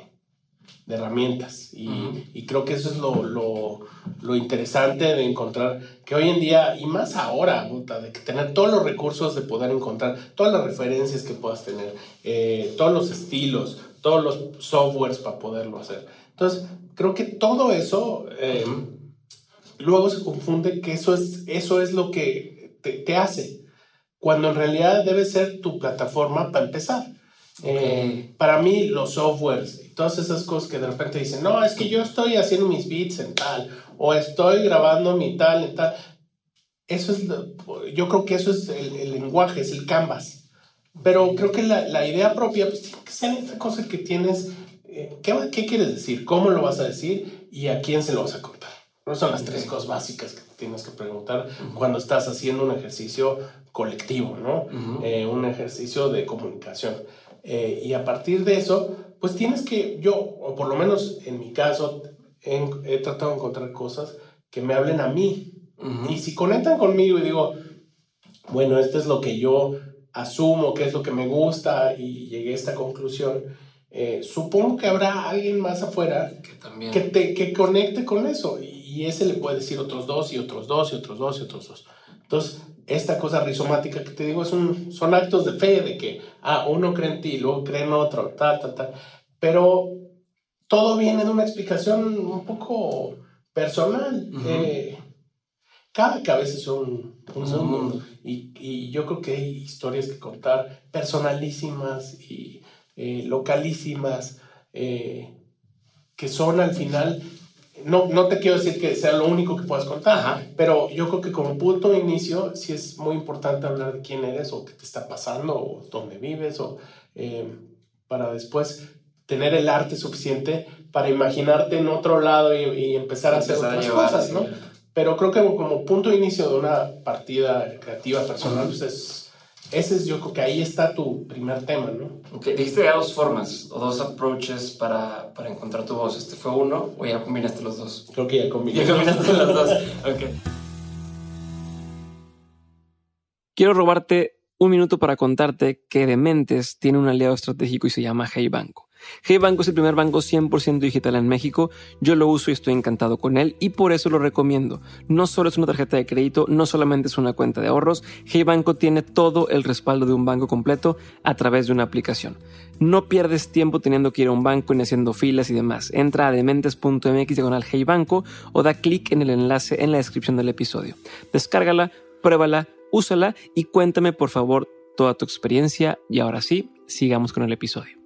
de herramientas. Y, y, creo que eso es lo, lo, lo, interesante de encontrar, que hoy en día, y más ahora, de que tener todos los recursos de poder encontrar, todas las referencias que puedas tener, eh, todos los estilos, todos los softwares para poderlo hacer. Entonces, creo que todo eso eh, luego se confunde que eso es, eso es lo que te, te hace, cuando en realidad debe ser tu plataforma para empezar. Eh, para mí, los softwares y todas esas cosas que de repente dicen, no, es que yo estoy haciendo mis beats en tal, o estoy grabando mi tal en tal. Eso es, yo creo que eso es el, lenguaje, es el canvas. Pero creo que la, la, idea propia, pues tiene que ser esta cosa que tienes. Eh, ¿qué, ¿qué, quieres decir? ¿Cómo lo vas a decir? ¿Y a quién se lo vas a contar? No son las tres cosas básicas que tienes que preguntar cuando estás haciendo un ejercicio colectivo, ¿no? Eh, un ejercicio de comunicación. Eh, y a partir de eso, pues tienes que, yo, o por lo menos en mi caso, he, tratado de encontrar cosas que me hablen a mí. Y si conectan conmigo y digo, bueno, esto es lo que yo asumo, que es lo que me gusta y llegué a esta conclusión, eh, supongo que habrá alguien más afuera que, también. que, te, que conecte con eso. Y, y ese le puede decir otros dos y otros dos y otros dos y otros dos. Entonces, esta cosa rizomática que te digo es un, son actos de fe, de que, ah, uno cree en ti, luego cree en otro, tal, tal, tal. Pero todo viene de una explicación un poco personal. Eh, cada cabeza es un, un mundo. Y, y, yo creo que hay historias que contar personalísimas y eh, localísimas eh, que son al final no, no te quiero decir que sea lo único que puedas contar, pero yo creo que como punto de inicio sí es muy importante hablar de quién eres o qué te está pasando o dónde vives o eh, para después tener el arte suficiente para imaginarte en otro lado y, empezar a hacer otras cosas, ¿no? Pero creo que como punto de inicio de una partida creativa personal, pues es ese es, yo creo que ahí está tu primer tema, ¿no? Ok, dijiste ya dos formas o dos approaches para, para, encontrar tu voz. ¿Este fue uno o ya combinaste los dos? Creo que ya combinaste, ya combinaste los dos. Ok. Quiero robarte un minuto para contarte que Dementes tiene un aliado estratégico y se llama Hey Banco. Hey Banco es el primer banco 100% digital en México. Yo lo uso y estoy encantado con él y por eso lo recomiendo. No solo es una tarjeta de crédito, no solamente es una cuenta de ahorros. Hey Banco tiene todo el respaldo de un banco completo a través de una aplicación. No pierdes tiempo teniendo que ir a un banco y haciendo filas y demás. Entra a dementes.mx diagonal Hey Banco o da clic en el enlace en la descripción del episodio. Descárgala, pruébala, úsala y cuéntame por favor toda tu experiencia. Y ahora sí, sigamos con el episodio.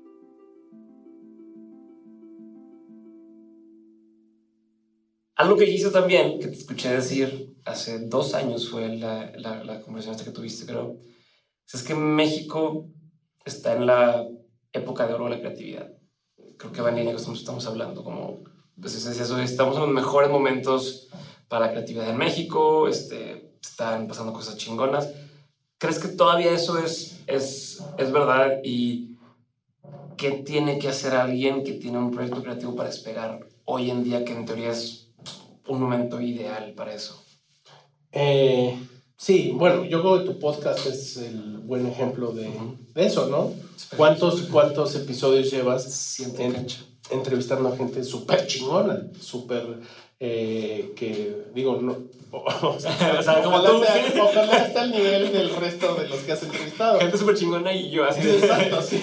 Algo que hice también, que te escuché decir hace dos años, fue la, la, conversación esta que tuviste, creo, es que México está en la época de oro de la creatividad. Creo que va en línea con estamos hablando, como, pues es eso, estamos en los mejores momentos para la creatividad en México, este, están pasando cosas chingonas. ¿Crees que todavía eso es, es, es verdad? ¿Y qué tiene que hacer alguien que tiene un proyecto creativo para despegar hoy en día, que en teoría es un momento ideal para eso. Eh, sí, bueno, yo creo que tu podcast es el buen ejemplo de, eso, ¿no? ¿Cuántos, ¿Cuántos episodios llevas entrevistando a gente súper chingona, súper... Eh, que digo, no, o sea, como tú, ojalá esté al nivel del resto de los que has entrevistado. Gente súper chingona y yo así. exacto, sí.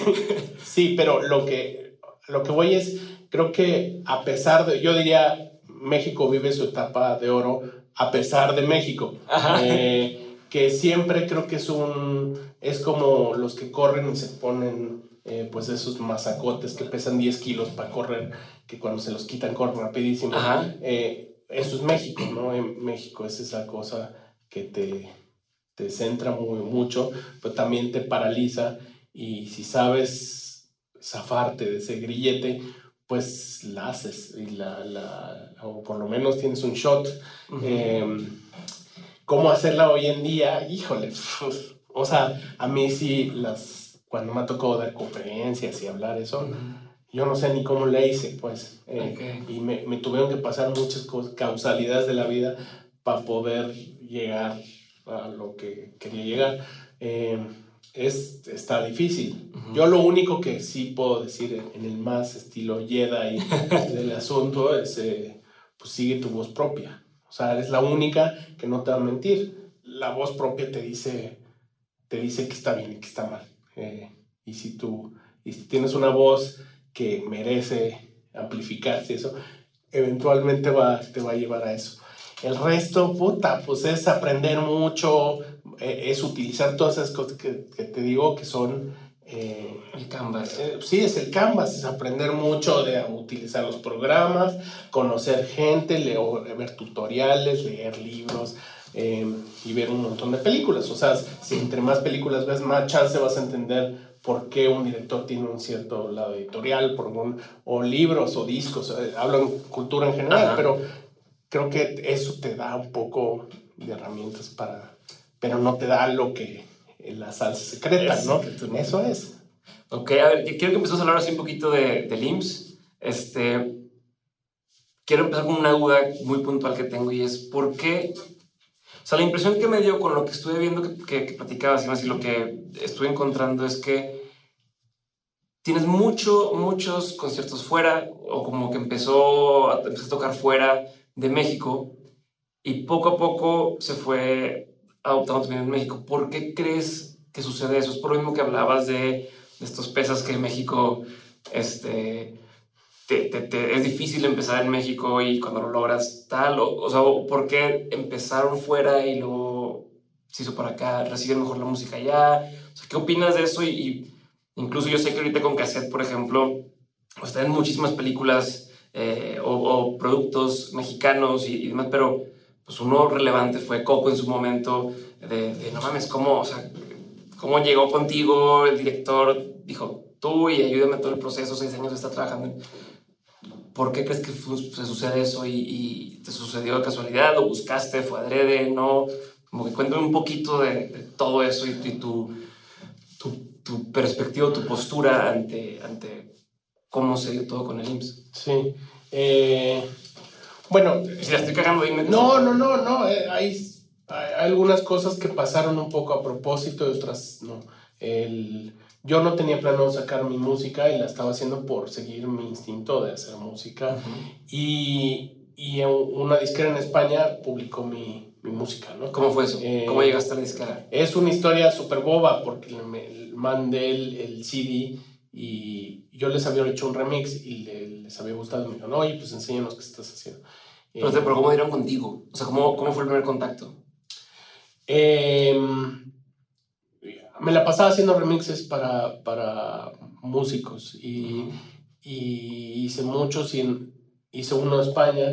Sí, pero lo que, lo que voy es, creo que a pesar de, yo diría, México vive su etapa de oro a pesar de México. Eh, que siempre creo que es un. Es como los que corren y se ponen, eh, pues, esos masacotes que pesan 10 kilos para correr, que cuando se los quitan corren rapidísimo. Eh, eso es México, ¿no? En México es esa cosa que te, te centra muy, mucho, pero también te paraliza. Y si sabes zafarte de ese grillete, pues la haces y la, la, o por lo menos tienes un shot. Em, ¿Cómo hacerla hoy en día? Híjole, o sea, a mí sí, las, cuando me ha tocado dar conferencias y hablar eso, yo no sé ni cómo le hice, pues. Eh, y me, me, tuvieron que pasar muchas causalidades de la vida para poder llegar a lo que quería llegar. Eh, es, está difícil. Yo lo único que sí puedo decir en, el más estilo Jedi del asunto es, eh, pues sigue tu voz propia. O sea, es la única que no te va a mentir. La voz propia te dice, te dice que está bien y que está mal. Eh, y, si tú, y si tienes una voz que merece amplificarse, eso, eventualmente va, te va a llevar a eso. El resto, puta, pues es aprender mucho, es utilizar todas esas cosas que, te digo que son... Eh, el Canvas. Eh, sí, es el Canvas, es aprender mucho de utilizar los programas, conocer gente, leer, ver tutoriales, leer libros y ver un montón de películas. O sea, si entre más películas ves, más chance vas a entender por qué un director tiene un cierto lado editorial, por o libros o discos, hablo en cultura en general, pero creo que eso te da un poco de herramientas para, pero no te da lo que la salsa secreta, ¿no? Eso es. Ok, a ver, quiero que empecemos a hablar así un poquito de, de LIMS. Este, quiero empezar con una duda muy puntual que tengo y es, ¿por qué? O sea, la impresión que me dio con lo que estuve viendo que, que, que platicabas y más y lo que estuve encontrando es que tienes mucho, muchos conciertos fuera o como que empezó, empezó a tocar fuera de México y poco a poco se fue adoptando también en México. ¿Por qué crees que sucede eso? Es por lo mismo que hablabas de, estos pesas que en México este, es difícil empezar en México y cuando lo logras tal, o, o sea, ¿por qué empezaron fuera y luego se hizo por acá, reciben mejor la música allá? ¿Qué opinas de eso? Y, incluso yo sé que ahorita con cassette, por ejemplo, están en muchísimas películas eh, o, productos mexicanos y, demás, pero pues uno relevante fue Coco en su momento, de, no mames, ¿cómo, o sea, ¿cómo llegó contigo el director? Dijo, tú y ayúdame todo el proceso, seis años está trabajando. ¿Por qué crees que se sucede eso y, te sucedió casualidad? ¿Lo buscaste? ¿Fue adrede? ¿No? Como que cuéntame un poquito de, todo eso y, tu, tu, tu, perspectiva, tu postura ante, ante cómo se dio todo con el IMSS. Sí. Eh, bueno. Si la estoy cagando, dime. No, no, no, no. Eh, hay, hay, algunas cosas que pasaron un poco a propósito y otras no. El, yo no tenía planeado sacar mi música y la estaba haciendo por seguir mi instinto de hacer música. Y, y una disquera en España publicó mi, mi música, ¿no? ¿Cómo fue eso? Eh, ¿Cómo llegaste a la disquera? Es una historia súper boba porque me mandé el, el, CD y yo les había hecho un remix y les había gustado. Me dijeron, oye, pues enséñanos qué estás haciendo. Pero, pero ¿cómo dieron contigo? O sea, ¿cómo, cómo fue el primer contacto? Eh, me la pasaba haciendo remixes para, para músicos y, y hice muchos y hice uno de España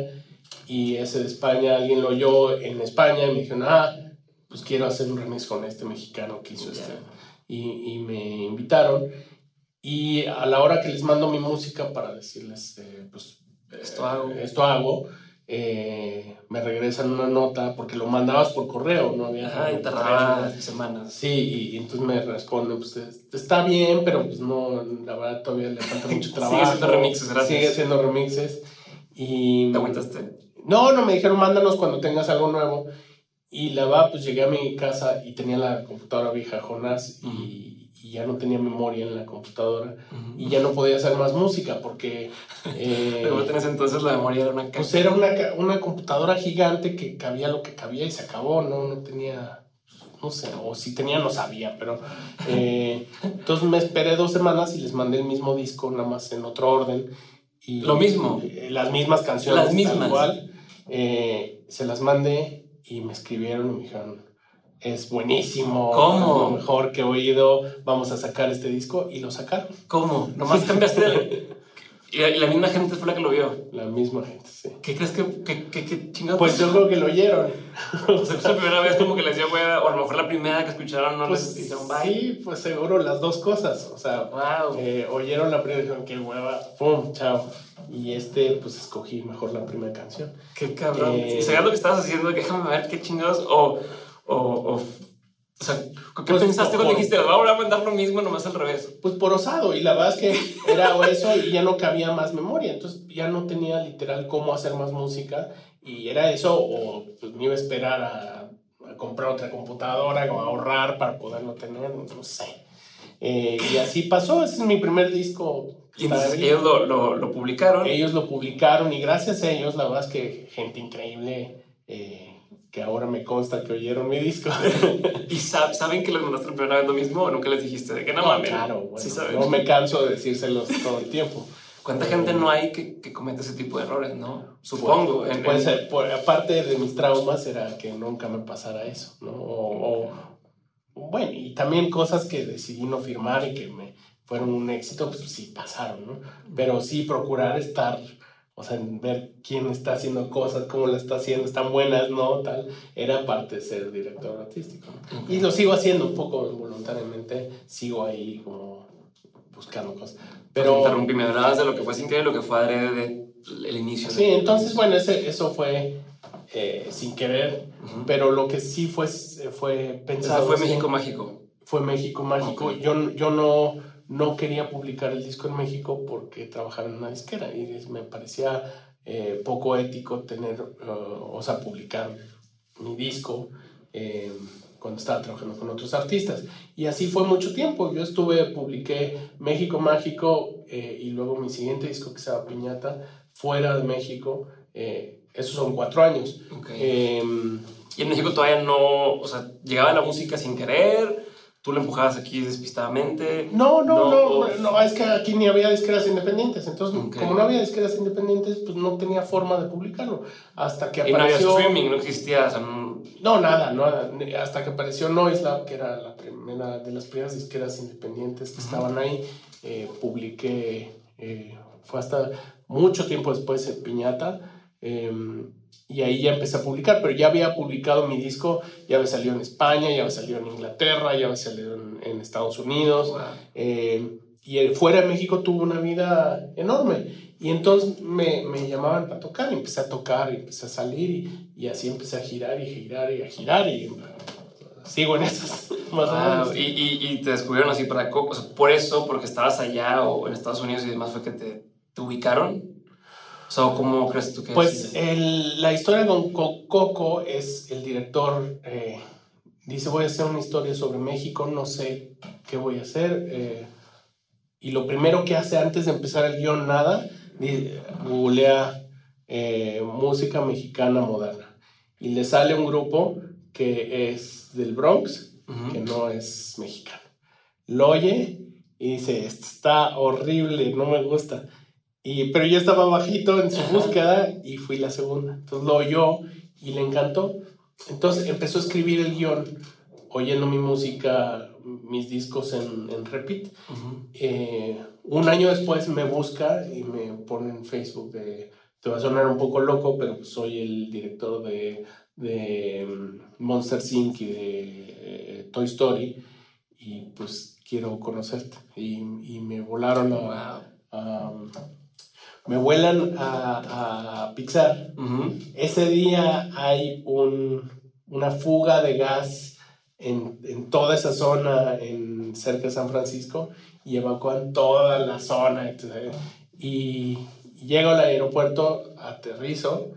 y ese de España alguien lo oyó en España y me dijeron, ah, pues quiero hacer un remix con este mexicano que hizo este. Y, y, me invitaron y a la hora que les mando mi música para decirles, eh, pues esto hago, esto hago eh, me regresan una nota porque lo mandabas por correo, no había. Ajá, y tardaba semanas. Sí, y, entonces me responden, pues está bien, pero pues no, la verdad todavía le falta mucho trabajo. Sigue haciendo remixes, gracias. Sigue haciendo remixes. Y. ¿Te aguantaste? No, no, me dijeron, mándanos cuando tengas algo nuevo. Y la va, pues llegué a mi casa y tenía la computadora vieja Jonás y y ya no tenía memoria en la computadora y ya no podía hacer más música porque... Eh, Pero tenés entonces la memoria de una Pues era una, una, computadora gigante que cabía lo que cabía y se acabó, ¿no? No tenía... No sé, o si tenía no sabía, pero... Eh, entonces me esperé dos semanas y les mandé el mismo disco, nada más en otro orden. Y, lo mismo. Eh, las mismas canciones. Las mismas. Igual. se las mandé y me escribieron y me dijeron es buenísimo. ¿Cómo? lo mejor que he oído. Vamos a sacar este disco y lo sacaron. ¿Cómo? Nomás cambiaste. y la, misma gente fue la que lo vio. La misma gente, sí. ¿Qué crees que, que, que, chingados? Pues yo creo que lo oyeron. o sea, la primera vez como que les dio hueva, o a lo mejor la primera que escucharon no pues, les Sí, pues seguro las dos cosas. O sea, eh, oyeron la primera y dijeron, qué hueva, pum, chao. Y este, pues escogí mejor la primera canción. Qué cabrón. Eh, y lo que estabas haciendo, déjame ver qué chingados. O o, o, sea, ¿qué pues, pensaste cuando dijiste, ahora a mandar lo mismo, nomás al revés? Pues por osado, y la verdad es que era eso y ya no cabía más memoria, entonces ya no tenía literal cómo hacer más música, y era eso, o pues me iba a esperar a, comprar otra computadora o a ahorrar para poderlo tener, no sé. Eh, y así pasó, ese es mi primer disco. Y ellos lo, lo, lo, publicaron. Ellos lo publicaron y gracias a ellos, la verdad es que gente increíble. Eh, que ahora me consta que oyeron mi disco. ¿Y saben que mandaste la primera vez lo mismo o nunca les dijiste de que no, mames? Claro, bueno, no me canso de decírselos todo el tiempo. ¿Cuánta gente no hay que, que comete ese tipo de errores, no? Supongo. Pues, pues aparte de mis traumas era que nunca me pasara eso, ¿no? O, bueno, y también cosas que decidí no firmar y que me fueron un éxito, pues sí pasaron, ¿no? Pero sí procurar estar o sea, ver quién está haciendo cosas, cómo lo está haciendo, están buenas, ¿no? Tal, era parte de ser director artístico. Y lo sigo haciendo un poco voluntariamente, sigo ahí como buscando cosas. Pero... Interrumpí, me hablabas de lo que fue sin querer, lo que fue adrede el inicio. Sí, entonces, bueno, ese, eso fue eh, sin querer, pero lo que sí fue, fue pensado... Eso fue México Mágico. Fue México Mágico. Yo, yo no no quería publicar el disco en México porque trabajaba en una disquera y me parecía eh, poco ético tener, uh, o sea, publicar mi disco eh, cuando estaba trabajando con otros artistas. Y así fue mucho tiempo. Yo estuve, publiqué México Mágico eh, y luego mi siguiente disco que se llama Piñata, fuera de México. esos son cuatro años. Em, y en México todavía no, o sea, llegaba la música sin querer tú le empujabas aquí despistadamente. No, no, no, no, es que aquí ni había disqueras independientes. Entonces, como no había disqueras independientes, pues no tenía forma de publicarlo. Hasta que apareció. Y no había streaming, no existía. no... nada, nada. Hasta que apareció Noiselab, que era la primera de las primeras disqueras independientes que estaban ahí, eh, publiqué. Eh, fue hasta mucho tiempo después en Piñata. Em, y ahí ya empecé a publicar, pero ya había publicado mi disco, ya había salido en España, ya había salido en Inglaterra, ya había salido en, Estados Unidos. Eh, y fuera de México tuvo una vida enorme. Y entonces me, me, llamaban para tocar, y empecé a tocar, y empecé a salir, y, y así empecé a girar y girar y a girar, y sigo en esas. Más Y, y, y, te descubrieron así para Coco, por eso, porque estabas allá o en Estados Unidos y demás, fue que te, te ubicaron. So, ¿Cómo crees tú que Pues el, la historia con, Coco es el director eh, dice, voy a hacer una historia sobre México, no sé qué voy a hacer. Eh, y lo primero que hace antes de empezar el guion, nada, googlea eh, música mexicana moderna. Y le sale un grupo que es del Bronx, que no es mexicano. Lo oye y dice, esto está horrible, no me gusta. Y, pero yo estaba bajito en su búsqueda y fui la segunda. Entonces lo oyó y le encantó. Entonces empezó a escribir el guion, oyendo mi música, mis discos en, en repeat. Eh, un año después me busca y me pone en Facebook de, te va a sonar un poco loco, pero soy el director de, de mm, Monster Inc. y de eh, Toy Story y pues quiero conocerte. Y, y me volaron a, me vuelan a, a Pixar. Ese día hay un, una fuga de gas en, en, toda esa zona en, cerca de San Francisco y evacuan toda la zona. Y, llego al aeropuerto, aterrizo.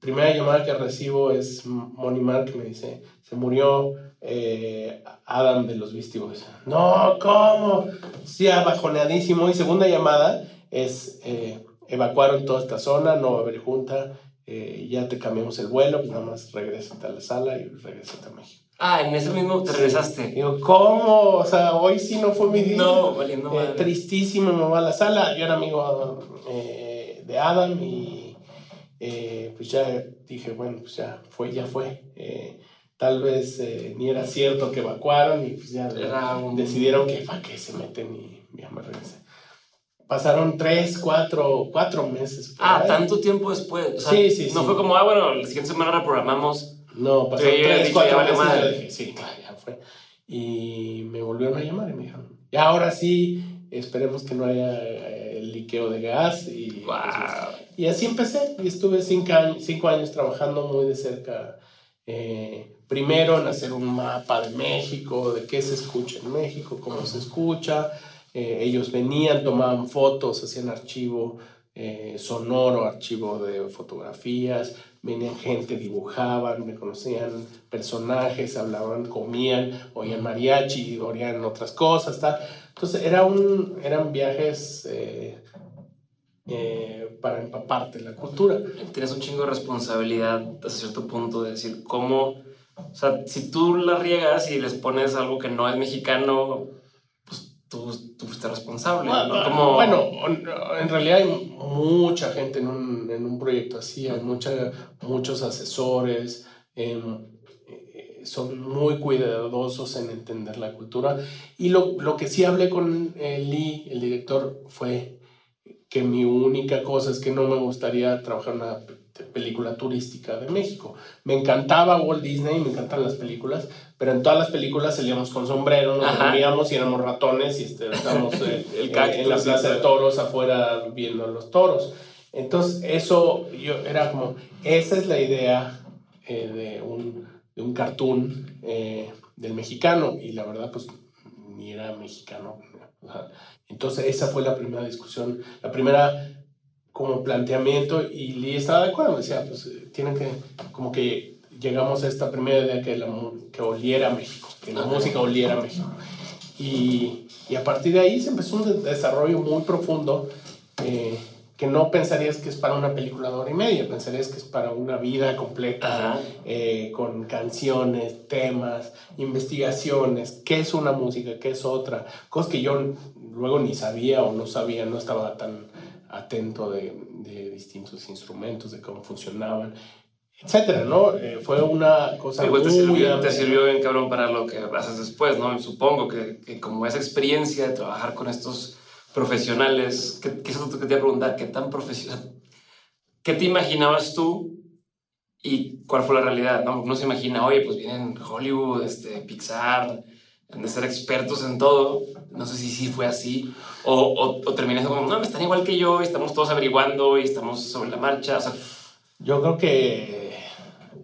Primera llamada que recibo es Moni Mark que me dice, se murió eh, Adam de los Beastie Boys. No, ¿cómo? Sí, bajoneadísimo. Y segunda llamada es, eh, evacuaron toda esta zona, no va a haber junta, eh, ya te cambiamos el vuelo, pues nada más regrésate a la sala y regrésate a México. Ah, en ese mismo te regresaste. Digo, ¿cómo? O sea, hoy sí no fue mi día. No, valiendo eh, Tristísimo, me va a la sala. Yo era amigo eh, de Adam y pues ya dije, bueno, pues ya fue, ya fue. tal vez ni era cierto que evacuaron y pues ya decidieron que para qué se meten y ya me regresé pasaron tres, cuatro, cuatro meses. Ah, tanto tiempo después. sí, sí, No fue como, ah, bueno, la siguiente semana reprogramamos. No, pasaron tres, cuatro meses. Yo dije, sí, claro, ya fue. Y me volvieron a llamar y me dijeron, y ahora sí, esperemos que no haya eh, el liqueo de gas. Y, wow. y así empecé. Y estuve cinco años, cinco años trabajando muy de cerca. Eh, primero en hacer un mapa de México, de qué se escucha en México, cómo se escucha eh, ellos venían, tomaban fotos, hacían archivo eh, sonoro, archivo de fotografías, venían gente, dibujaban, me conocían personajes, hablaban, comían, oían mariachi, oían otras cosas, tal. Entonces era un, eran viajes eh, para empaparte la cultura. Tienes un chingo de responsabilidad hasta cierto punto de decir cómo, o sea, si tú la riegas y les pones algo que no es mexicano, tú, tú fuiste responsable. Bueno, bueno, en realidad hay mucha gente en un, en un proyecto así, hay mucha, muchos asesores, em, eh, son muy cuidadosos en entender la cultura. Y lo, lo que sí hablé con Lee, el director, fue que mi única cosa es que no me gustaría trabajar en una película turística de México. Me encantaba Walt Disney, me encantan las películas, pero en todas las películas salíamos con sombrero, nos comíamos y éramos ratones y este, estábamos eh, el, en la plaza de toros afuera viendo los toros. Entonces, eso yo era como, esa es la idea eh, de, un, de un cartoon eh, del mexicano, y la verdad, pues ni era mexicano. Entonces, esa fue la primera discusión, la primera como planteamiento, y Lee estaba de acuerdo, decía, pues tienen que, como que llegamos a esta primera idea que, la, que oliera México, que la música oliera México. Y, y, a partir de ahí se empezó un desarrollo muy profundo eh, que no pensarías que es para una película de hora y media, pensarías que es para una vida completa, eh, con canciones, temas, investigaciones, qué es una música, qué es otra, cosas que yo luego ni sabía o no sabía, no estaba tan atento de, de distintos instrumentos, de cómo funcionaban etcétera, ¿no? Eh, fue una cosa Igual te sirvió, te sirvió bien cabrón para lo que haces después, ¿no? Supongo que, que como esa experiencia de trabajar con estos profesionales, que, que eso te quería preguntar, ¿qué tan profesional? ¿Qué te imaginabas tú y cuál fue la realidad? No, no se imagina, oye, pues vienen Hollywood, este, Pixar, de ser expertos en todo. No sé si sí fue así. O, o, o terminé como, no, están igual que yo, y estamos todos averiguando y estamos sobre la marcha. O sea, yo creo que eh,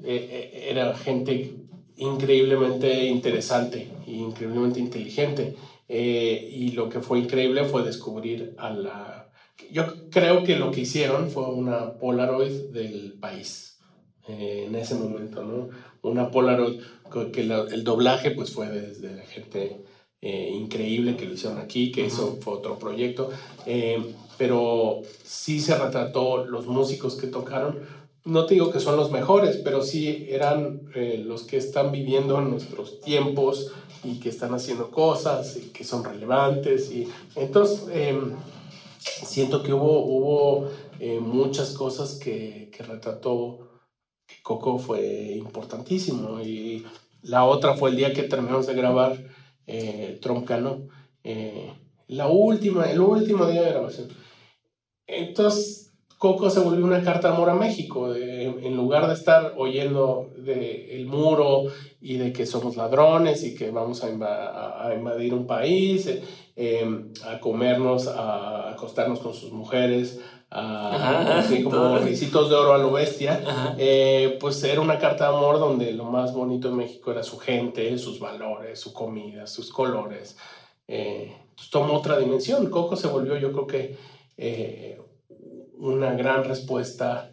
eh, era gente increíblemente interesante e increíblemente inteligente. Eh, y lo que fue increíble fue descubrir a la... Yo creo que lo que hicieron fue una Polaroid del país. eh, en ese momento, ¿no? Una Polaroid que el doblaje pues fue desde la gente eh, increíble que lo hicieron aquí, que eso fue otro proyecto, eh, pero sí se retrató los músicos que tocaron. No te digo que son los mejores, pero sí eran los que están viviendo en nuestros tiempos y que están haciendo cosas y que son relevantes. Y entonces em, siento que hubo, hubo muchas cosas que, que retrató que Coco fue importantísimo. Y la otra fue el día que terminamos de grabar eh, Troncano. Eh, la última, el último día de grabación. Entonces, Coco se volvió una carta de amor a México. en lugar de estar oyendo de el muro y de que somos ladrones y que vamos a, invadir un país, eh, a comernos, a acostarnos con sus mujeres, así como risitos de oro a lo bestia, eh, pues era una carta de amor donde lo más bonito de México era su gente, sus valores, su comida, sus colores. Eh, pues tomó otra dimensión. Coco se volvió, yo creo que, eh, una gran respuesta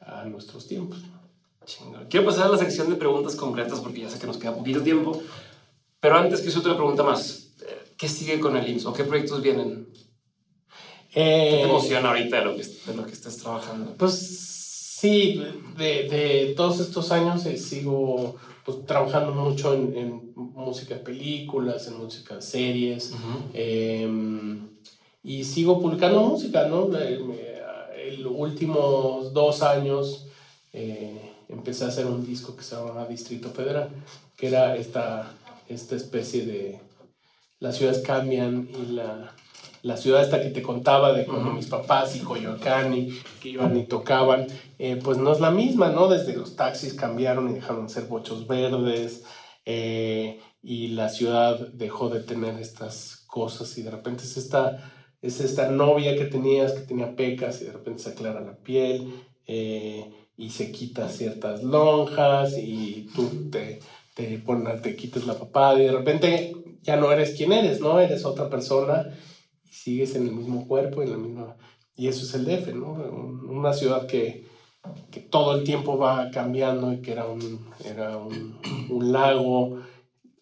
a nuestros tiempos. Quiero pasar a la sección de preguntas concretas porque ya sé que nos queda poquito tiempo. Pero antes que otra pregunta más. ¿Qué sigue con el IMSS o qué proyectos vienen? ¿Qué te eh, emociona ahorita de lo que, de lo que estás trabajando? Pues sí, de, de todos estos años eh, sigo pues, trabajando mucho en, en, música de películas, en música de series. Em, y sigo publicando música, ¿no? En los últimos dos años eh, empecé a hacer un disco que se llama Distrito Federal, que era esta, esta especie de... Las ciudades cambian y la, la ciudad esta que te contaba de cuando mis papás y Coyoacán y que iban y tocaban, eh, pues no es la misma, ¿no? Desde los taxis cambiaron y dejaron de ser bochos verdes eh, y la ciudad dejó de tener estas cosas y de repente es esta, es esta novia que tenías que tenía pecas y de repente se aclara la piel eh, y se quita ciertas lonjas y tú te, te, pones, te quitas la papada y de repente ya no eres quien eres, ¿no? Eres otra persona sigues en el mismo cuerpo, en la misma... Y eso es el DF, ¿no? Una ciudad que, todo el tiempo va cambiando y que era un, era un, un lago,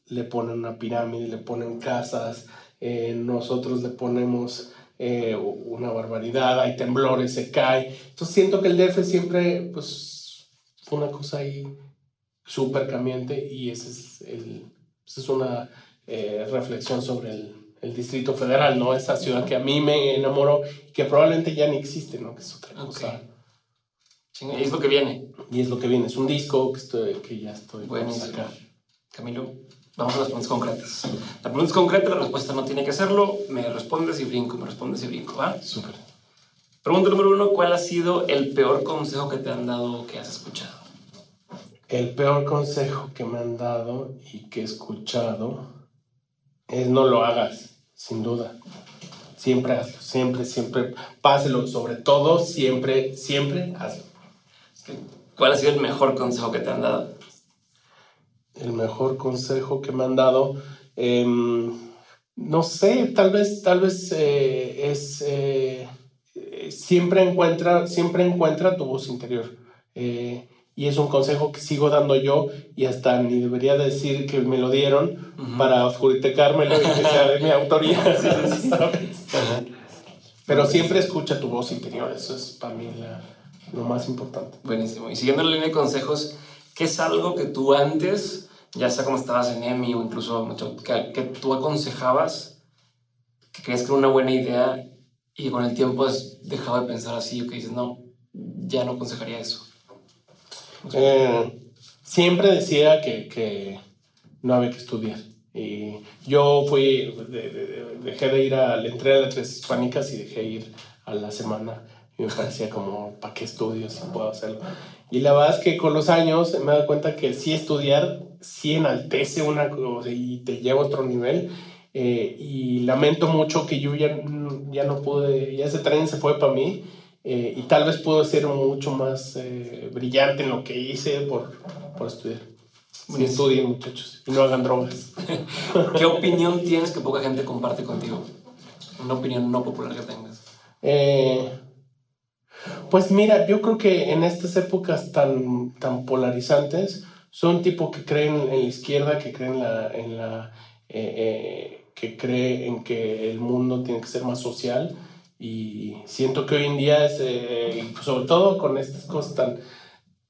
le ponen una pirámide, le ponen casas, eh, nosotros le ponemos eh, una barbaridad, hay temblores, se cae. Entonces siento que el DF siempre, pues, fue una cosa ahí súper cambiante y esa es, el, esa es una eh, reflexión sobre el, el Distrito Federal, ¿no? Esa ciudad que a mí me enamoró y que probablemente ya ni existe, ¿no? Que es otra cosa. y es lo que viene. Y es lo que viene. Es un disco que, estoy, que ya estoy bueno sacar. Camilo, vamos a las preguntas concretas. La pregunta es concreta, la respuesta no tiene que serlo. Me respondes y brinco, me respondes y brinco, ¿va? Súper. Pregunta número uno, ¿cuál ha sido el peor consejo que te han dado que has escuchado? El peor consejo que me han dado y que he escuchado es no lo hagas sin duda. Siempre hazlo, siempre, siempre, páselo, sobre todo, siempre, siempre hazlo. ¿Cuál ha sido el mejor consejo que te han dado? El mejor consejo que me han dado, em, no sé, tal vez, tal vez eh, es, eh, siempre, encuentra, siempre encuentra tu voz interior. Eh, y es un consejo que sigo dando yo y hasta ni debería decir que me lo dieron para oscuritecármelo y que sea de mi autoría. Pero siempre escucha tu voz interior, eso es para mí lo más importante. Buenísimo. Y siguiendo la línea de consejos, ¿qué es algo que tú antes, ya sea como estabas en EMI o incluso mucho, que, que tú aconsejabas, que crees que era una buena idea y con el tiempo has dejado de pensar así o que dices, no, ya no aconsejaría eso? Eh, siempre decía que, que, no había que estudiar. Y yo fui, dejé de ir a, entré a las tres hispánicas y dejé de ir a la semana. Y me parecía como, ¿para qué estudio si puedo hacerlo? Y la verdad es que con los años me he dado cuenta que sí estudiar, sí enaltece una cosa y te lleva a otro nivel. Eh, y lamento mucho que yo ya, ya no pude, ya ese tren se fue para mí eh, y tal vez puedo ser mucho más eh, brillante en lo que hice por, por estudiar. Sí, estudien, muchachos, y no hagan drogas. ¿Qué opinión tienes que poca gente comparte contigo? Una opinión no popular que tengas. Eh, Pues mira, yo creo que en estas épocas tan, tan polarizantes, son tipo que creen en la izquierda, que creen la, en la eh, que cree en que el mundo tiene que ser más social y siento que hoy en día es, eh, sobre todo con estas cosas tan,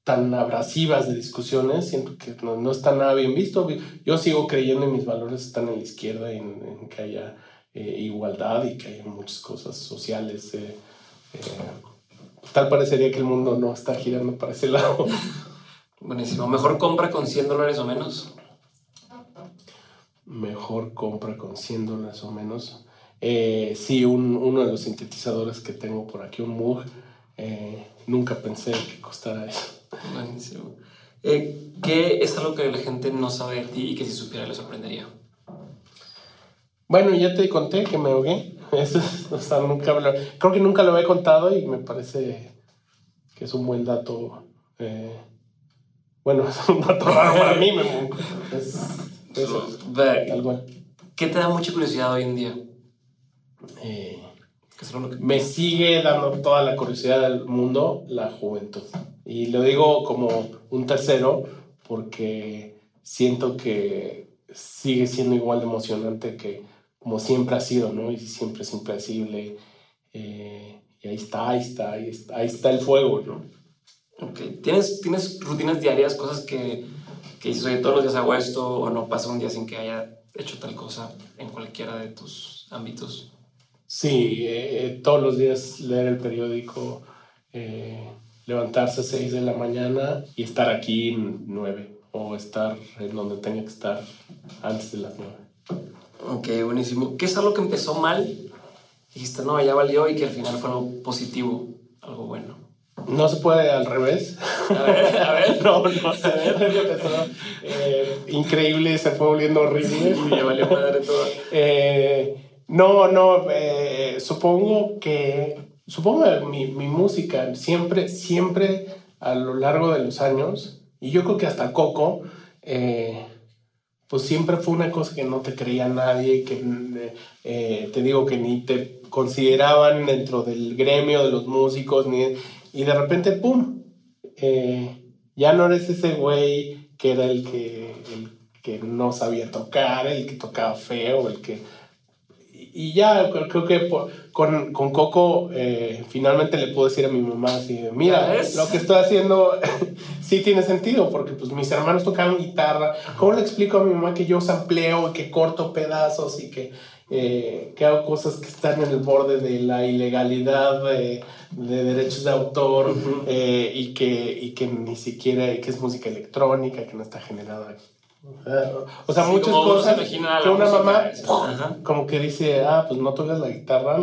tan abrasivas de discusiones, siento que no, no, está nada bien visto. Yo sigo creyendo en mis valores están en la izquierda, en, en que haya igualdad y que haya muchas cosas sociales. tal parecería que el mundo no está girando para ese lado. Buenísimo. ¿Mejor compra con 100 dólares o menos? Mejor compra con 100 dólares o menos. Eh, sí, un, uno de los sintetizadores que tengo por aquí, un Moog, eh, nunca pensé que costara eso. Buenísimo. Eh, ¿Qué es algo que la gente no sabe de ti y que si supiera le sorprendería? Bueno, ya te conté que me ahogué. Eso, o sea, nunca lo, creo que nunca lo he contado y me parece que es un buen dato. Eh, bueno, es un dato raro para mí, me, es, eso, ¿Qué te da mucha curiosidad hoy en día? Eh, me sigue dando toda la curiosidad del mundo la juventud. Y lo digo como un tercero porque siento que sigue siendo igual de emocionante que como siempre ha sido, ¿no? Y siempre es impredecible. Eh, y ahí está, ahí está, ahí está, ahí está el fuego, ¿no? Ok. ¿Tienes, ¿Tienes rutinas diarias, cosas que, que dices, oye, todos los días hago esto o no pasa un día sin que haya hecho tal cosa en cualquiera de tus ámbitos? Sí, eh, eh, todos los días leer el periódico, eh, levantarse a 6 de la mañana y estar aquí en 9 o estar en donde tenga que estar antes de las 9. Ok, buenísimo. ¿Qué es algo que empezó mal? Dijiste, no, ya valió y que al final fue algo positivo, algo bueno. No se puede al revés. A ver, a ver. no, no. Ver. eh, increíble, se fue volviendo horrible. Y ya valió madre todo. Eh, no, no, eh, supongo que, supongo que mi, mi, música siempre, siempre a lo largo de los años, y yo creo que hasta Coco, eh, pues siempre fue una cosa que no te creía nadie, que eh, te digo que ni te consideraban dentro del gremio de los músicos, ni, y de repente, ¡pum! Eh, ya no eres ese güey que era el que, el que no sabía tocar, el que tocaba feo, el que... Y ya creo que con, con Coco eh, finalmente le puedo decir a mi mamá así, mira, lo que estoy haciendo sí tiene sentido, porque pues mis hermanos tocaban guitarra. ¿Cómo le explico a mi mamá que yo sampleo y que corto pedazos y que eh, que hago cosas que están en el borde de la ilegalidad de, de derechos de autor eh, y, que, y que ni siquiera, y que es música electrónica, que no está generada. O sea, muchas cosas que una mamá como que dice, ah, pues no tocas la guitarra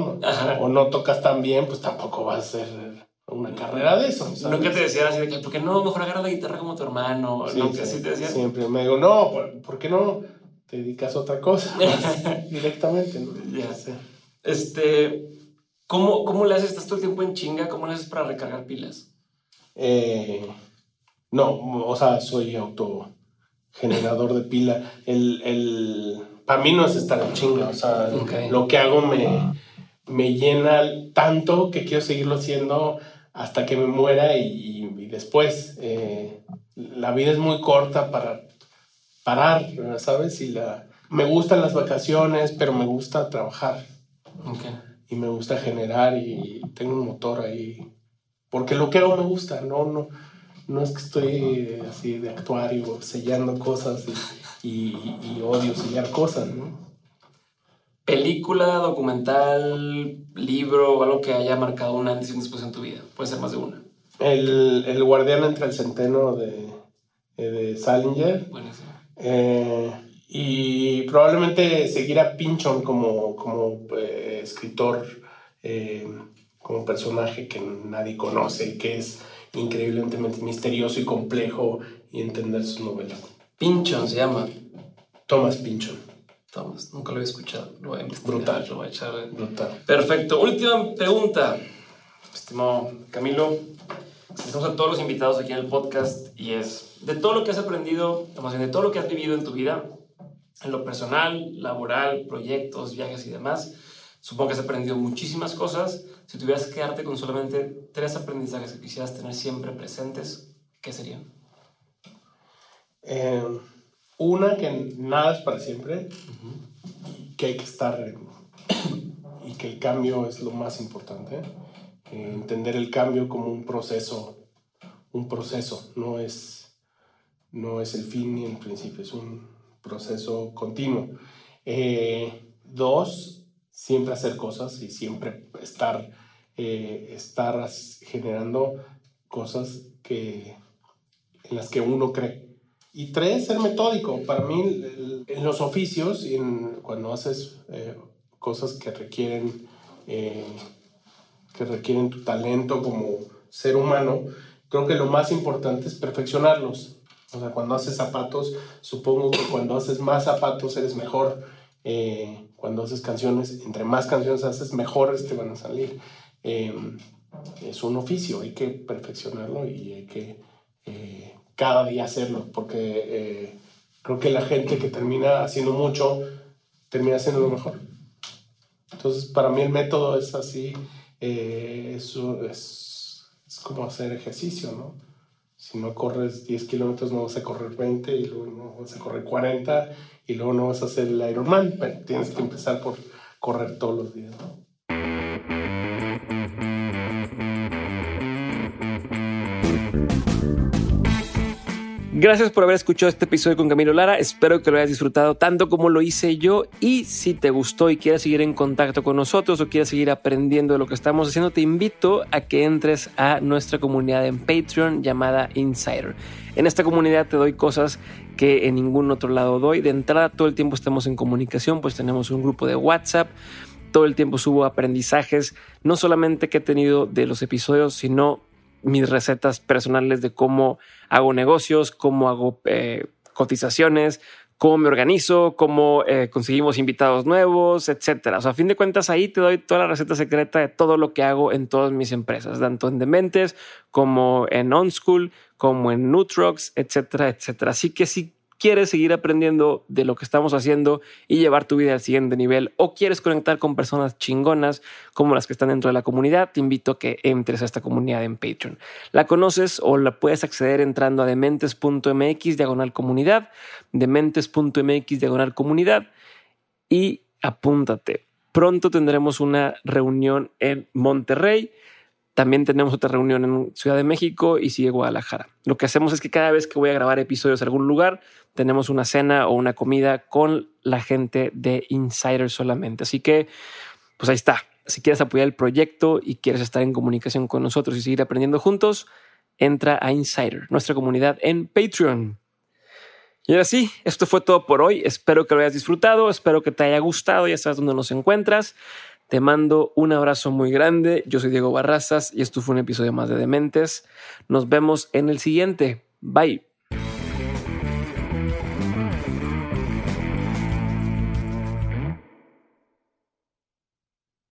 o no tocas tan bien, pues tampoco va a ser una carrera de eso. ¿sabes? Nunca te decían así de que, ¿por qué no mejor agarra la guitarra como tu hermano? Sí, Nunca sí, te decían. Siempre me digo, no, ¿por, qué no? te dedicas a otra cosa directamente. ¿no? Ya sé. Este, ¿cómo, ¿Cómo le haces? ¿Estás todo el tiempo en chinga? ¿Cómo le haces para recargar pilas? Eh, no, o sea, soy autogenerador de pila. El, el, para mí no es estar en chinga, o sea, lo que hago me, me llena tanto que quiero seguirlo haciendo hasta que me muera y, y después. Eh, la vida es muy corta para parar, ¿sabes? Y la, me gustan las vacaciones, pero me gusta trabajar. Okay. Y me gusta generar y tengo un motor ahí. Porque lo que hago me gusta, no, no, no es que estoy así de actuario sellando cosas y, y, y odio sellar cosas, ¿no? Película, documental, libro o algo que haya marcado una antes y después en tu vida. Puede ser más de una. El, el guardián entre el centeno de, de Salinger. Buenísimo. Eh, y probablemente seguir a Pinchon como, como eh, escritor, eh, como personaje que nadie conoce, que es increíblemente misterioso y complejo y entender sus novelas. Pinchon se llama. Thomas Pinchon. Thomas, nunca lo había escuchado. Lo voy a Brutal. Lo voy a echar. Brutal. Perfecto. Última pregunta, estimado Camilo. Estamos a todos los invitados aquí en el podcast y es de todo lo que has aprendido, más bien de todo lo que has vivido en tu vida, en lo personal, laboral, proyectos, viajes y demás, Supongo que has aprendido muchísimas cosas. Si tuvieras que quedarte con solamente tres aprendizajes que quisieras tener siempre presentes, ¿qué serían? Eh, una, que nada es para siempre, que hay que estar y que el cambio es lo más importante. Eh, entender el cambio como un proceso, un proceso, no es, no es el fin ni el principio, es un proceso continuo. Eh, dos, siempre hacer cosas y siempre estar, eh, estar generando cosas que, en las que uno cree. Y tres, ser metódico. Para mí, en los oficios, y cuando haces eh, cosas que requieren, eh, que requieren tu talento como ser humano, creo que lo más importante es perfeccionarlos. O sea, cuando haces zapatos, supongo que cuando haces más zapatos eres mejor. Eh, cuando haces canciones, entre más canciones haces, mejores te van a salir. Es un oficio, hay que perfeccionarlo y hay que cada día hacerlo, porque eh, creo que la gente que termina haciendo mucho, termina haciendo lo mejor. Entonces, para mí el método es así, eh, es, es, como hacer ejercicio, ¿no? Si no corres 10 kilómetros, no vas a correr 20 y luego no vas a correr 40 y luego no vas a hacer el Ironman, pero tienes que empezar por correr todos los días, ¿no? Gracias por haber escuchado este episodio con Camilo Lara. Espero que lo hayas disfrutado tanto como lo hice yo. Y si te gustó y quieres seguir en contacto con nosotros o quieres seguir aprendiendo de lo que estamos haciendo, te invito a que entres a nuestra comunidad en Patreon llamada Insider. En esta comunidad te doy cosas que en ningún otro lado doy. De entrada, todo el tiempo estamos en comunicación, pues tenemos un grupo de WhatsApp todo el tiempo subo aprendizajes, no solamente que he tenido de los episodios, sino mis recetas personales de cómo hago negocios, cómo hago eh, cotizaciones, cómo me organizo, cómo eh, conseguimos invitados nuevos, etcétera. O sea, a fin de cuentas, ahí te doy toda la receta secreta de todo lo que hago en todas mis empresas, tanto en Dementes como en OnSchool, como en Nutrox, etcétera, etcétera. Así que si quieres seguir aprendiendo de lo que estamos haciendo y llevar tu vida al siguiente nivel o quieres conectar con personas chingonas como las que están dentro de la comunidad, te invito a que entres a esta comunidad en Patreon. La conoces o la puedes acceder entrando a dementes.mx diagonal comunidad, dementes.mx diagonal comunidad y apúntate. Pronto tendremos una reunión en Monterrey también tenemos otra reunión en Ciudad de México y sigue Guadalajara. Lo que hacemos es que cada vez que voy a grabar episodios en algún lugar, tenemos una cena o una comida con la gente de Insider solamente. Así que, pues ahí está. Si quieres apoyar el proyecto y quieres estar en comunicación con nosotros y seguir aprendiendo juntos, entra a Insider, nuestra comunidad en Patreon. Y ahora sí, esto fue todo por hoy. Espero que lo hayas disfrutado, espero que te haya gustado, ya sabes dónde nos encuentras. Te mando un abrazo muy grande. Yo soy Diego Barrazas y esto fue un episodio más de Dementes. Nos vemos en el siguiente. Bye.